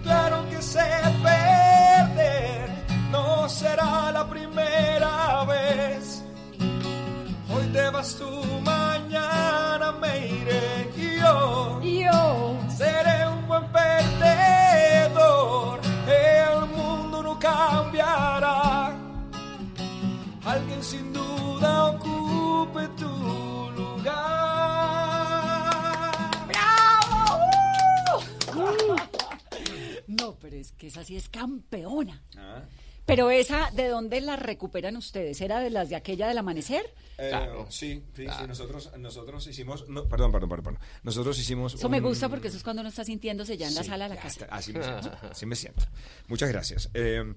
Claro que sé perder, no será te vas tú, mañana me iré y yo, yo seré un buen perdedor. El mundo no cambiará. Alguien sin duda ocupe tu lugar. ¡Bravo! No, pero es que esa sí es campeona. Ah. Pero esa, ¿de dónde la recuperan ustedes? ¿Era de las de aquella del amanecer? Eh, Claro. Sí, sí, Claro. sí, nosotros, nosotros hicimos, no, perdón, perdón, perdón, perdón. nosotros hicimos Eso me gusta porque eso es cuando uno está sintiéndose ya en la sala de la casa. está, Así me siento, así me siento. Muchas gracias. Eh,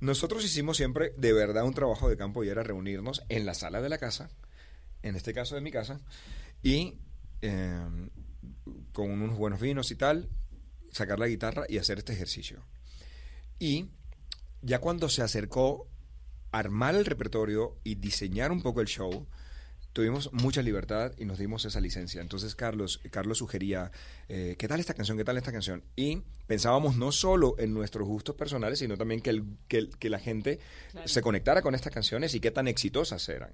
Nosotros hicimos siempre de verdad un trabajo de campo y era reunirnos en la sala de la casa, en este caso de mi casa, y eh, con unos buenos vinos y tal, sacar la guitarra y hacer este ejercicio. Y ya cuando se acercó armar el repertorio y diseñar un poco el show, tuvimos mucha libertad y nos dimos esa licencia. Entonces Carlos, Carlos sugería, eh, ¿qué tal esta canción? ¿Qué tal esta canción? Y pensábamos no solo en nuestros gustos personales, sino también que, el, que, el- que la gente se conectara con estas canciones y qué tan exitosas eran.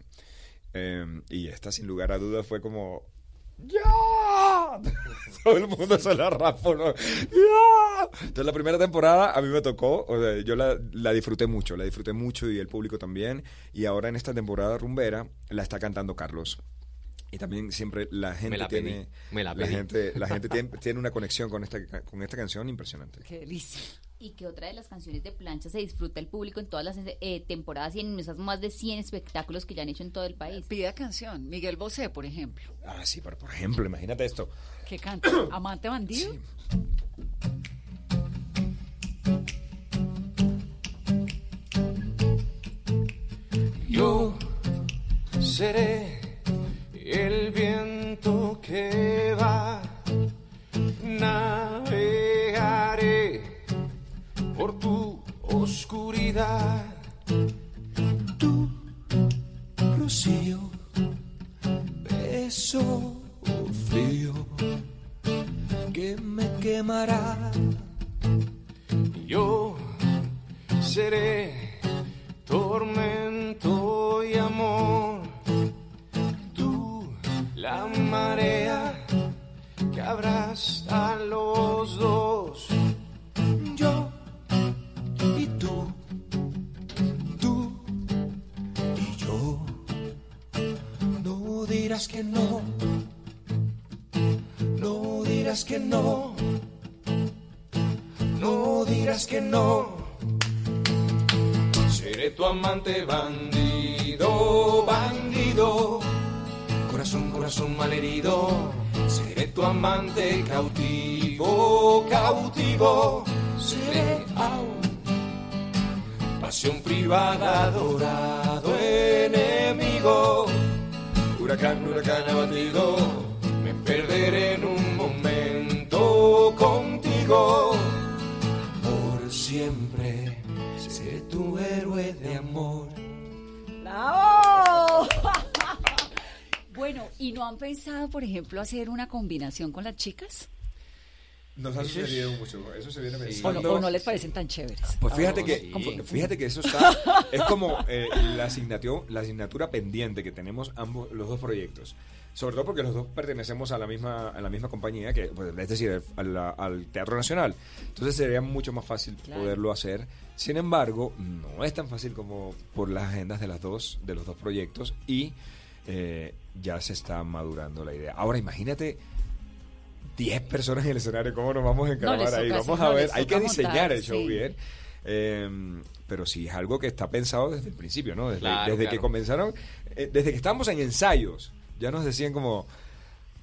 Eh, y esta, sin lugar a dudas, fue como... ¡Ya! Todo el mundo se la rapó, ¿no? ¡Ya! Entonces la primera temporada a mí me tocó, o sea, yo la, la disfruté mucho, la disfruté mucho y el público también. Y ahora en esta temporada rumbera la está cantando Carlos. Y también siempre la gente la pedí, tiene, me la pedí. gente, la gente tiene, tiene una conexión con esta, con esta canción impresionante. Qué delicia. Y que otra de las canciones de plancha se disfruta el público en todas las eh, temporadas y en esas más de 100 espectáculos que ya han hecho en todo el país. Pida canción. Miguel Bosé, por ejemplo. Ah, sí, por, por ejemplo, imagínate esto. ¿Qué canta? ¿Amante bandido? Yo seré el viento que va, Yo seré tormento y amor. Tú, la marea que abraza a los dos. Yo y tú, tú y yo. No dirás que no, no dirás que no, no dirás que no. Seré tu amante bandido, bandido. Corazón, corazón malherido. Seré tu amante cautivo, cautivo. Seré aún pasión privada, adorado enemigo. Huracán, huracán abatido. Me perderé en un momento contigo. Siempre seré tu héroe de amor. ¡Bravo! bueno, ¿y no han pensado, por ejemplo, hacer una combinación con las chicas? Nos ha sucedido mucho, eso se viene ¿O no, pensando. o no les parecen tan chéveres? Pues fíjate Ah, que, sí. fíjate que eso está, es como eh, la, asignatura, la asignatura pendiente que tenemos ambos, los dos proyectos. Sobre todo porque los dos pertenecemos a la misma, a la misma compañía, que, pues, es decir, al, al Teatro Nacional. Entonces sería mucho más fácil Claro. poderlo hacer. Sin embargo, no es tan fácil como por las agendas de las dos, de los dos proyectos, y eh, ya se está madurando la idea. Ahora imagínate 10 personas en el escenario, ¿cómo nos vamos a encaramar les ahí? Vamos no, a ver, hay que diseñar montar, el show sí. bien. Eh, pero sí es algo que está pensado desde el principio, ¿no? Desde, Claro, desde que comenzaron, eh, desde que estábamos en ensayos, ya nos decían como,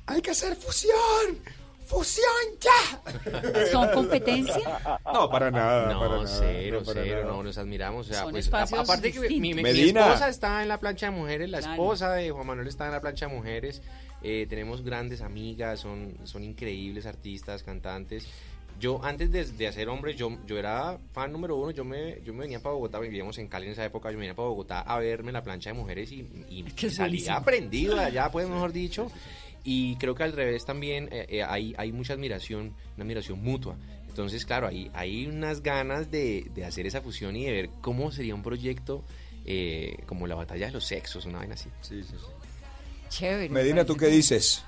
hay que hacer fusión, fusión ya. ¿Son competencia? No, para nada, No, para nada, cero, no, para cero, nada. no, nos admiramos. O sea, Son pues, aparte que mi, mi- esposa está en la plancha de mujeres, la Claro. esposa de Juan Manuel está en la plancha de mujeres. eh, tenemos grandes amigas, son, son increíbles artistas, cantantes. Yo, antes de, de hacer hombres, yo, yo era fan número uno. Yo me, yo me venía para Bogotá, vivíamos en Cali en esa época. Yo me venía para Bogotá a verme la plancha de mujeres y, y es salía aprendido de allá, pues, mejor dicho. Y creo que al revés también eh, eh, hay, hay mucha admiración, una admiración mutua. Entonces, claro, hay, hay unas ganas de, de hacer esa fusión y de ver cómo sería un proyecto eh, como la batalla de los sexos, una vaina así. Sí, sí, sí. Chévere. me Medina, ¿tú qué dices?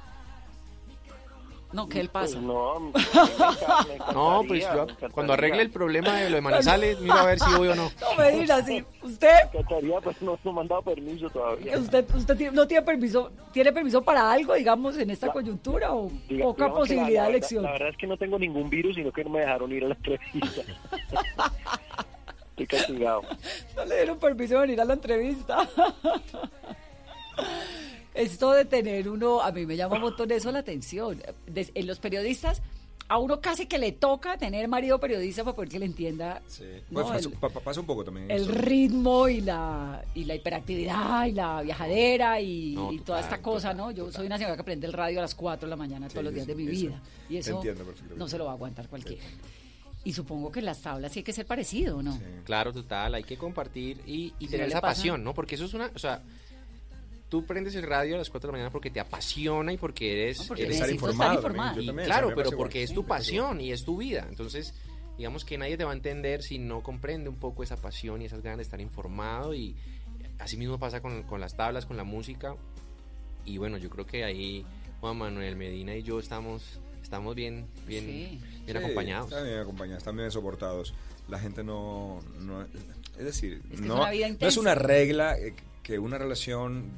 No, ¿qué él pasa? Pues no, me No, pues yo cuando arregle el problema de lo de Manizales, miro a ver si voy o no. No me digas así. Usted, Me encantaría, pues no, no me han dado permiso todavía. usted, usted tiene- no tiene permiso, tiene permiso para algo, digamos, en esta coyuntura o Diga- poca que la- posibilidad la de elección. La verdad es que no tengo ningún virus, sino que no me dejaron ir a la entrevista. Estoy castigado. No le dieron permiso de venir a la entrevista. Esto de tener uno, a mí me llama un montón eso la atención. Des- en los periodistas a uno casi que le toca tener marido periodista para poder que le entienda Pues, ¿no? pasa, el, pa- pa- pasa un poco también. el eso. ritmo y la, y la hiperactividad y la viajadera y, No, y toda total, esta cosa, ¿no? Yo soy una señora que prende el radio a las 4 de la mañana todos Sí, los días de sí, mi eso. vida. Y eso entiendo no se lo va a aguantar cualquiera. Y supongo que en las tablas sí hay que ser parecido, ¿no? Claro, total, hay que compartir y, y tener esa pasa- pasión, ¿no? Porque eso es una, o sea, tú prendes el radio a las 4 de la mañana porque te apasiona y porque eres... No, porque eres estar informado. Y Yo también, claro, o sea, me pero porque igual. es tu pasión y es tu vida. Entonces, digamos que nadie te va a entender si no comprende un poco esa pasión y esas ganas de estar informado y así mismo pasa con, con las tablas, con la música. Y bueno, yo creo que ahí Juan Manuel Medina y yo estamos estamos bien bien bien Sí, acompañados. Están bien acompañados, están bien soportados. La gente no... no es decir, Es que es no, no es una regla eh, que una relación...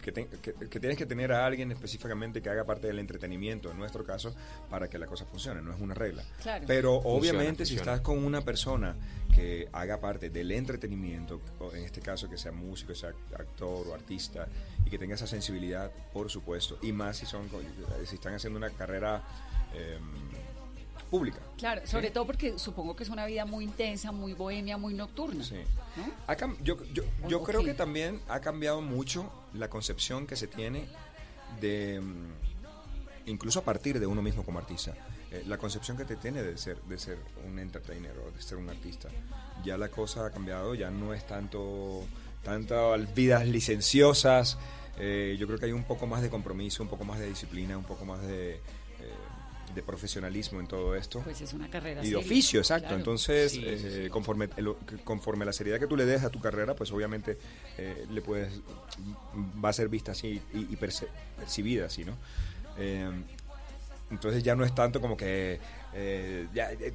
Que, te- que- que tienes que tener a alguien específicamente que haga parte del entretenimiento, en nuestro caso, para que la cosa funcione, no es una regla. Claro. Pero Funciona, obviamente si funciona. estás con una persona que haga parte del entretenimiento, o en este caso que sea músico, sea actor o artista, y que tenga esa sensibilidad, por supuesto, y más si son si están haciendo una carrera em, pública. Claro, ¿sí? sobre todo porque supongo que es una vida muy intensa, muy bohemia, muy nocturna. Sí. ¿no? Ha yo yo, O- yo o creo que también ha cambiado mucho la concepción que se tiene de mm, incluso a partir de uno mismo como artista eh, la concepción que te tiene de ser de ser un entertainer o de ser un artista ya la cosa ha cambiado ya no es tanto tantas vidas licenciosas eh, yo creo que hay un poco más de compromiso un poco más de disciplina un poco más de eh, de profesionalismo en todo esto Pues es una carrera y de seria, oficio, exacto. claro. Entonces, Sí, eh, sí, conforme el- conforme la seriedad que tú le des a tu carrera, pues obviamente eh, le puedes va a ser vista así y, percibida así, ¿no? Eh, entonces ya no es tanto como que eh, ya, eh,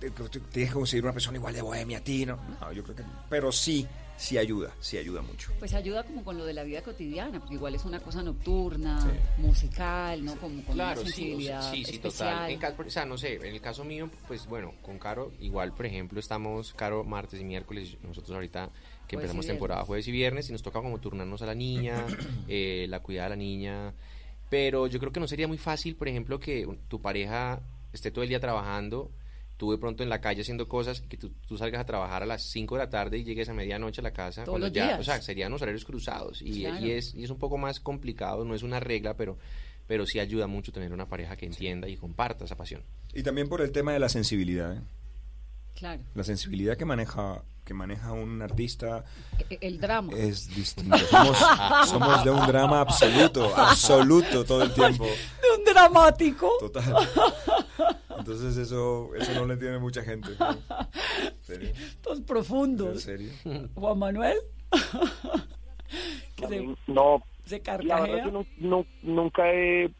tienes que conseguir una persona igual de bohemia a ti, ¿no? No, yo creo que pero sí, sí ayuda, sí ayuda mucho. Pues ayuda como con lo de la vida cotidiana, porque igual es una cosa nocturna, musical, ¿no? Como con Claro, una sí, o sensibilidad sea, sí, sí, especial. total. En o sea, no sé, en el caso mío, pues bueno, con Caro, igual, por ejemplo, estamos, Caro, martes y miércoles, nosotros ahorita que Jueves empezamos temporada jueves y viernes, y nos toca como turnarnos a la niña, eh, la cuidada de la niña, pero yo creo que no sería muy fácil, por ejemplo, que tu pareja esté todo el día trabajando, tú de pronto en la calle haciendo cosas, que tú, tú salgas a trabajar a las 5 de la tarde y llegues a medianoche a la casa, Todos cuando los ya, días. o sea, serían los horarios cruzados, y, Claro. y es, y es un poco más complicado, no es una regla, pero pero sí ayuda mucho tener una pareja que entienda y comparta esa pasión. Y también por el tema de la sensibilidad, ¿eh? Claro. La sensibilidad que maneja que maneja un artista E- El drama. es distinto. Somos, somos de un drama absoluto, absoluto todo el tiempo. De un dramático. Total. Entonces eso, eso no lo entiende mucha gente. ¿no? Todos profundos. ¿En serio? Juan Manuel. que se, no, se la verdad nu- nunca he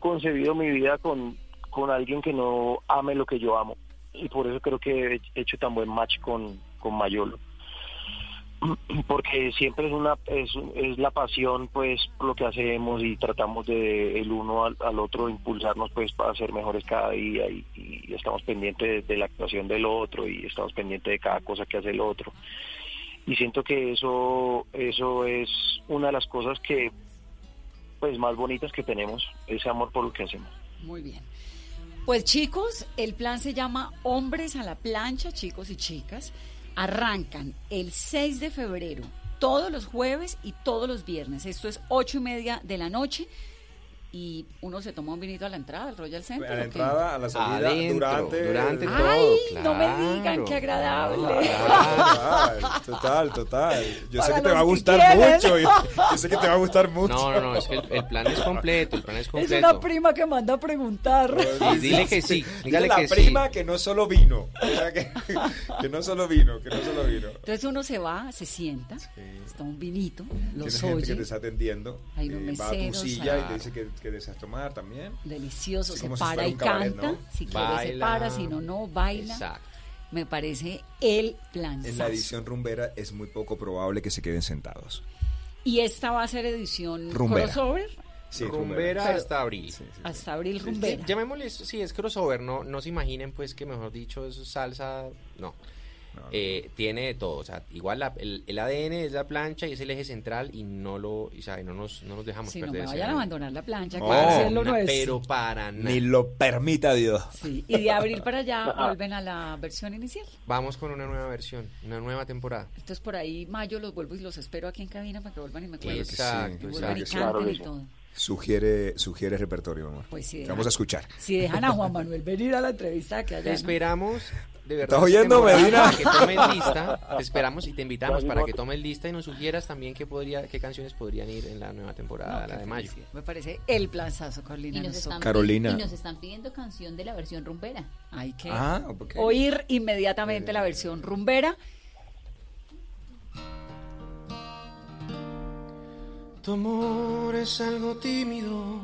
concebido mi vida con, con alguien que no ame lo que yo amo. Y por eso creo que he hecho tan buen match con, con Mayolo. Porque siempre es una es, es la pasión pues lo que hacemos y tratamos de el uno al, al otro impulsarnos pues para ser mejores cada día y, y estamos pendientes de, de la actuación del otro y estamos pendientes de cada cosa que hace el otro y siento que eso eso es una de las cosas que pues más bonitas que tenemos ese amor por lo que hacemos Muy bien. Pues chicos, el plan se llama Hombres a la plancha, chicos y chicas. Arrancan el 6 de febrero, todos los jueves y todos los viernes. Esto es ocho y media de la noche. Y uno se toma un vinito a la entrada al Royal Center. A la entrada, a la salida, Adentro, durante, durante Ay, todo, no me digan, qué agradable. Total, total, total. Yo sé que te va a gustar mucho. Yo, yo sé que te va a gustar mucho. No, no, no, es que el, el plan es completo, el plan es Es completo. una prima que manda a preguntar. Sí, dile que sí, dígale la que sí. prima que no solo vino. O sea, que, que no solo vino, que no solo vino. Entonces uno se va, se sienta, está un vinito, los Tienes gente que oye. te está atendiendo. Hay unos eh, va a tu meseros, silla y te dice que, que deseas tomar también. Delicioso, Sí, se si para y cabaret, canta. ¿no? Si quiere se Baila. para, si no, no, baila. Exacto. Me parece el plan. En la edición rumbera es muy poco probable que se queden sentados. Y esta va a ser edición Rumbera. crossover. Sí, rumbera hasta abril. Hasta abril Sí, rumbera. Llamémosle, sí, es crossover, no, no se imaginen pues que mejor dicho es salsa, no. Eh, tiene de todo. O sea, igual la- el, el ADN es la plancha y es el eje central y no lo, o sea, y no nos, no nos dejamos no perder me ese vayan a abandonar la plancha, que No, Na- nuestro. pero para nada. Ni lo permita Dios. Sí, y de abril para allá vuelven a la versión inicial. Vamos con una nueva versión, una nueva temporada. Entonces por ahí mayo los vuelvo y los espero aquí en cabina para que vuelvan y me cuenten. Exacto, Y vuelvan y exacto. canten y todo. Sugiere, sugiere repertorio, amor. Pues deja- Vamos a escuchar. Si dejan a Juan Manuel venir a la entrevista que allá. Esperamos, de verdad. ¿Estás oyendo, Medina? Para que tomes lista, te esperamos y te invitamos para que tomes lista y nos sugieras también qué, podría, qué canciones podrían ir en la nueva temporada, No, la de mayo. Me parece el planzazo, Carolina. Y nos, están, Carolina. y nos están pidiendo canción de la versión rumbera. Hay que Ah, oír inmediatamente la versión rumbera. Tu amor es algo tímido,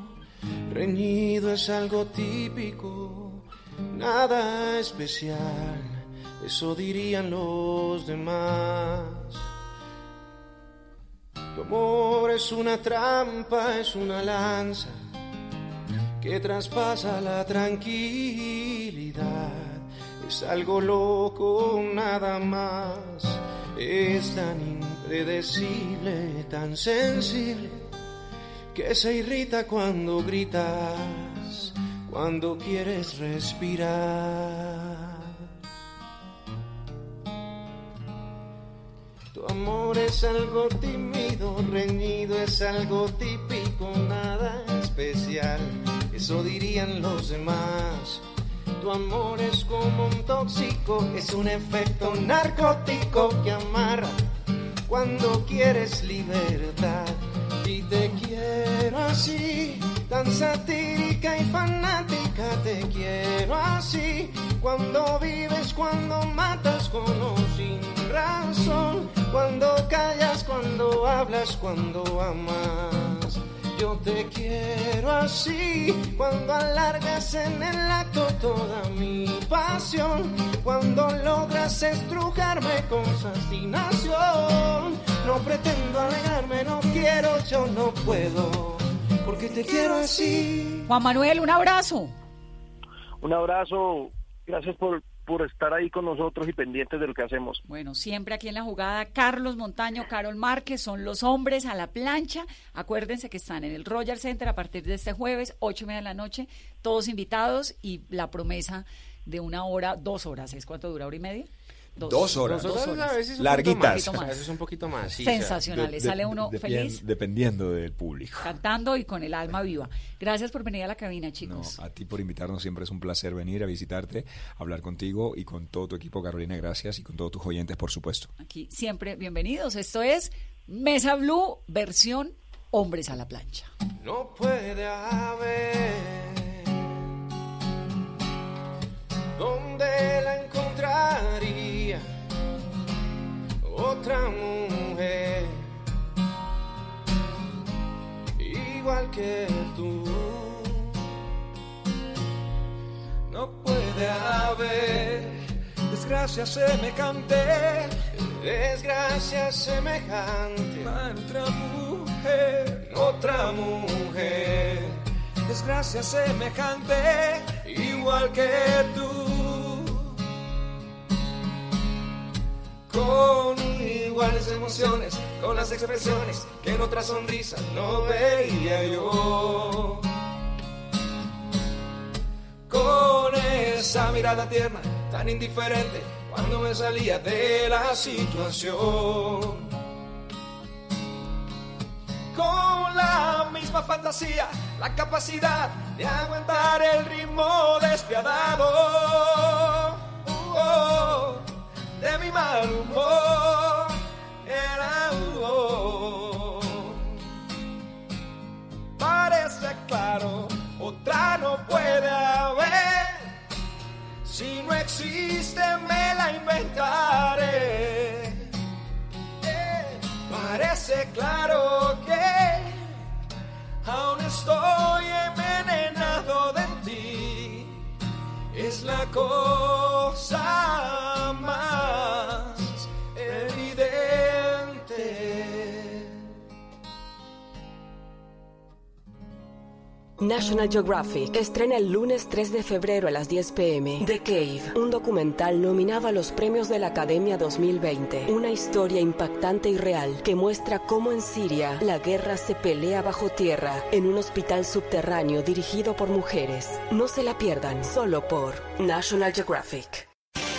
reñido es algo típico, nada especial, eso dirían los demás. Tu amor es una trampa, es una lanza que traspasa la tranquilidad. Es algo loco, nada más. Es tan impredecible, tan sensible, que se irrita cuando gritas, cuando quieres respirar. Tu amor es algo tímido, reñido, es algo típico, nada especial. Eso dirían los demás. Tu amor es como un tóxico, es un efecto narcótico que amarra cuando quieres libertad. Y te quiero así, tan satírica y fanática, te quiero así. Cuando vives, cuando matas con o sin razón, cuando callas, cuando hablas, cuando amas. Yo te quiero así, cuando alargas en el acto toda mi pasión, cuando logras estrujarme con fascinación. No pretendo alegrarme, no quiero, yo no puedo, porque te quiero así. Juan Manuel, un abrazo. Un abrazo, gracias por, por estar ahí con nosotros y pendientes de lo que hacemos. Bueno, siempre aquí en la jugada, Carlos Montaño, Carol Márquez, son los hombres a la plancha. Acuérdense que están en el Royal Center a partir de este jueves, ocho y media de la noche, todos invitados y la promesa de una hora, dos horas. ¿Es cuánto dura? ¿Hora y media? Dos horas. Dos horas, a veces un Larguitas. poquito más, a veces un poquito más. sí, o sea, Sensacional, le sale uno feliz Dependiendo del público. cantando y con el alma viva. Gracias por venir a la cabina, No, chicos. a ti por invitarnos, siempre es un placer venir a visitarte, hablar contigo y con todo tu equipo, Carolina, gracias, y con todos tus oyentes, por supuesto. Aquí siempre bienvenidos. Esto es Mesa Blue, versión Hombres a la plancha. No puede haber donde la encontraría otra mujer igual que tú. No puede haber desgracia semejante. Desgracia semejante. Otra mujer, otra mujer desgracia semejante igual que tú. con iguales emociones, con las expresiones que en otra sonrisa no veía yo. Con esa mirada tierna, tan indiferente, cuando me salía de la situación. Con la misma fantasía, la capacidad de aguantar el ritmo despiadado oh, de mi mal humor. Era oh, parece claro, otra no puede haber. Si no existe, me la inventaré. Eh, Parece claro Es la cosa National Geographic estrena el lunes 3 de febrero a las 10 pm The Cave, un documental nominado a los premios de la Academia 2020. Una historia impactante y real que muestra cómo en Siria la guerra se pelea bajo tierra en un hospital subterráneo dirigido por mujeres. No se la pierdan, solo por National Geographic.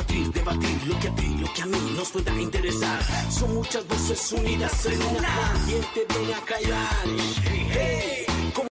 Debatir lo que a ti, lo que a mí nos pueda interesar. Son muchas voces unidas en una. ¿Quién te viene a callar? Hey, hey.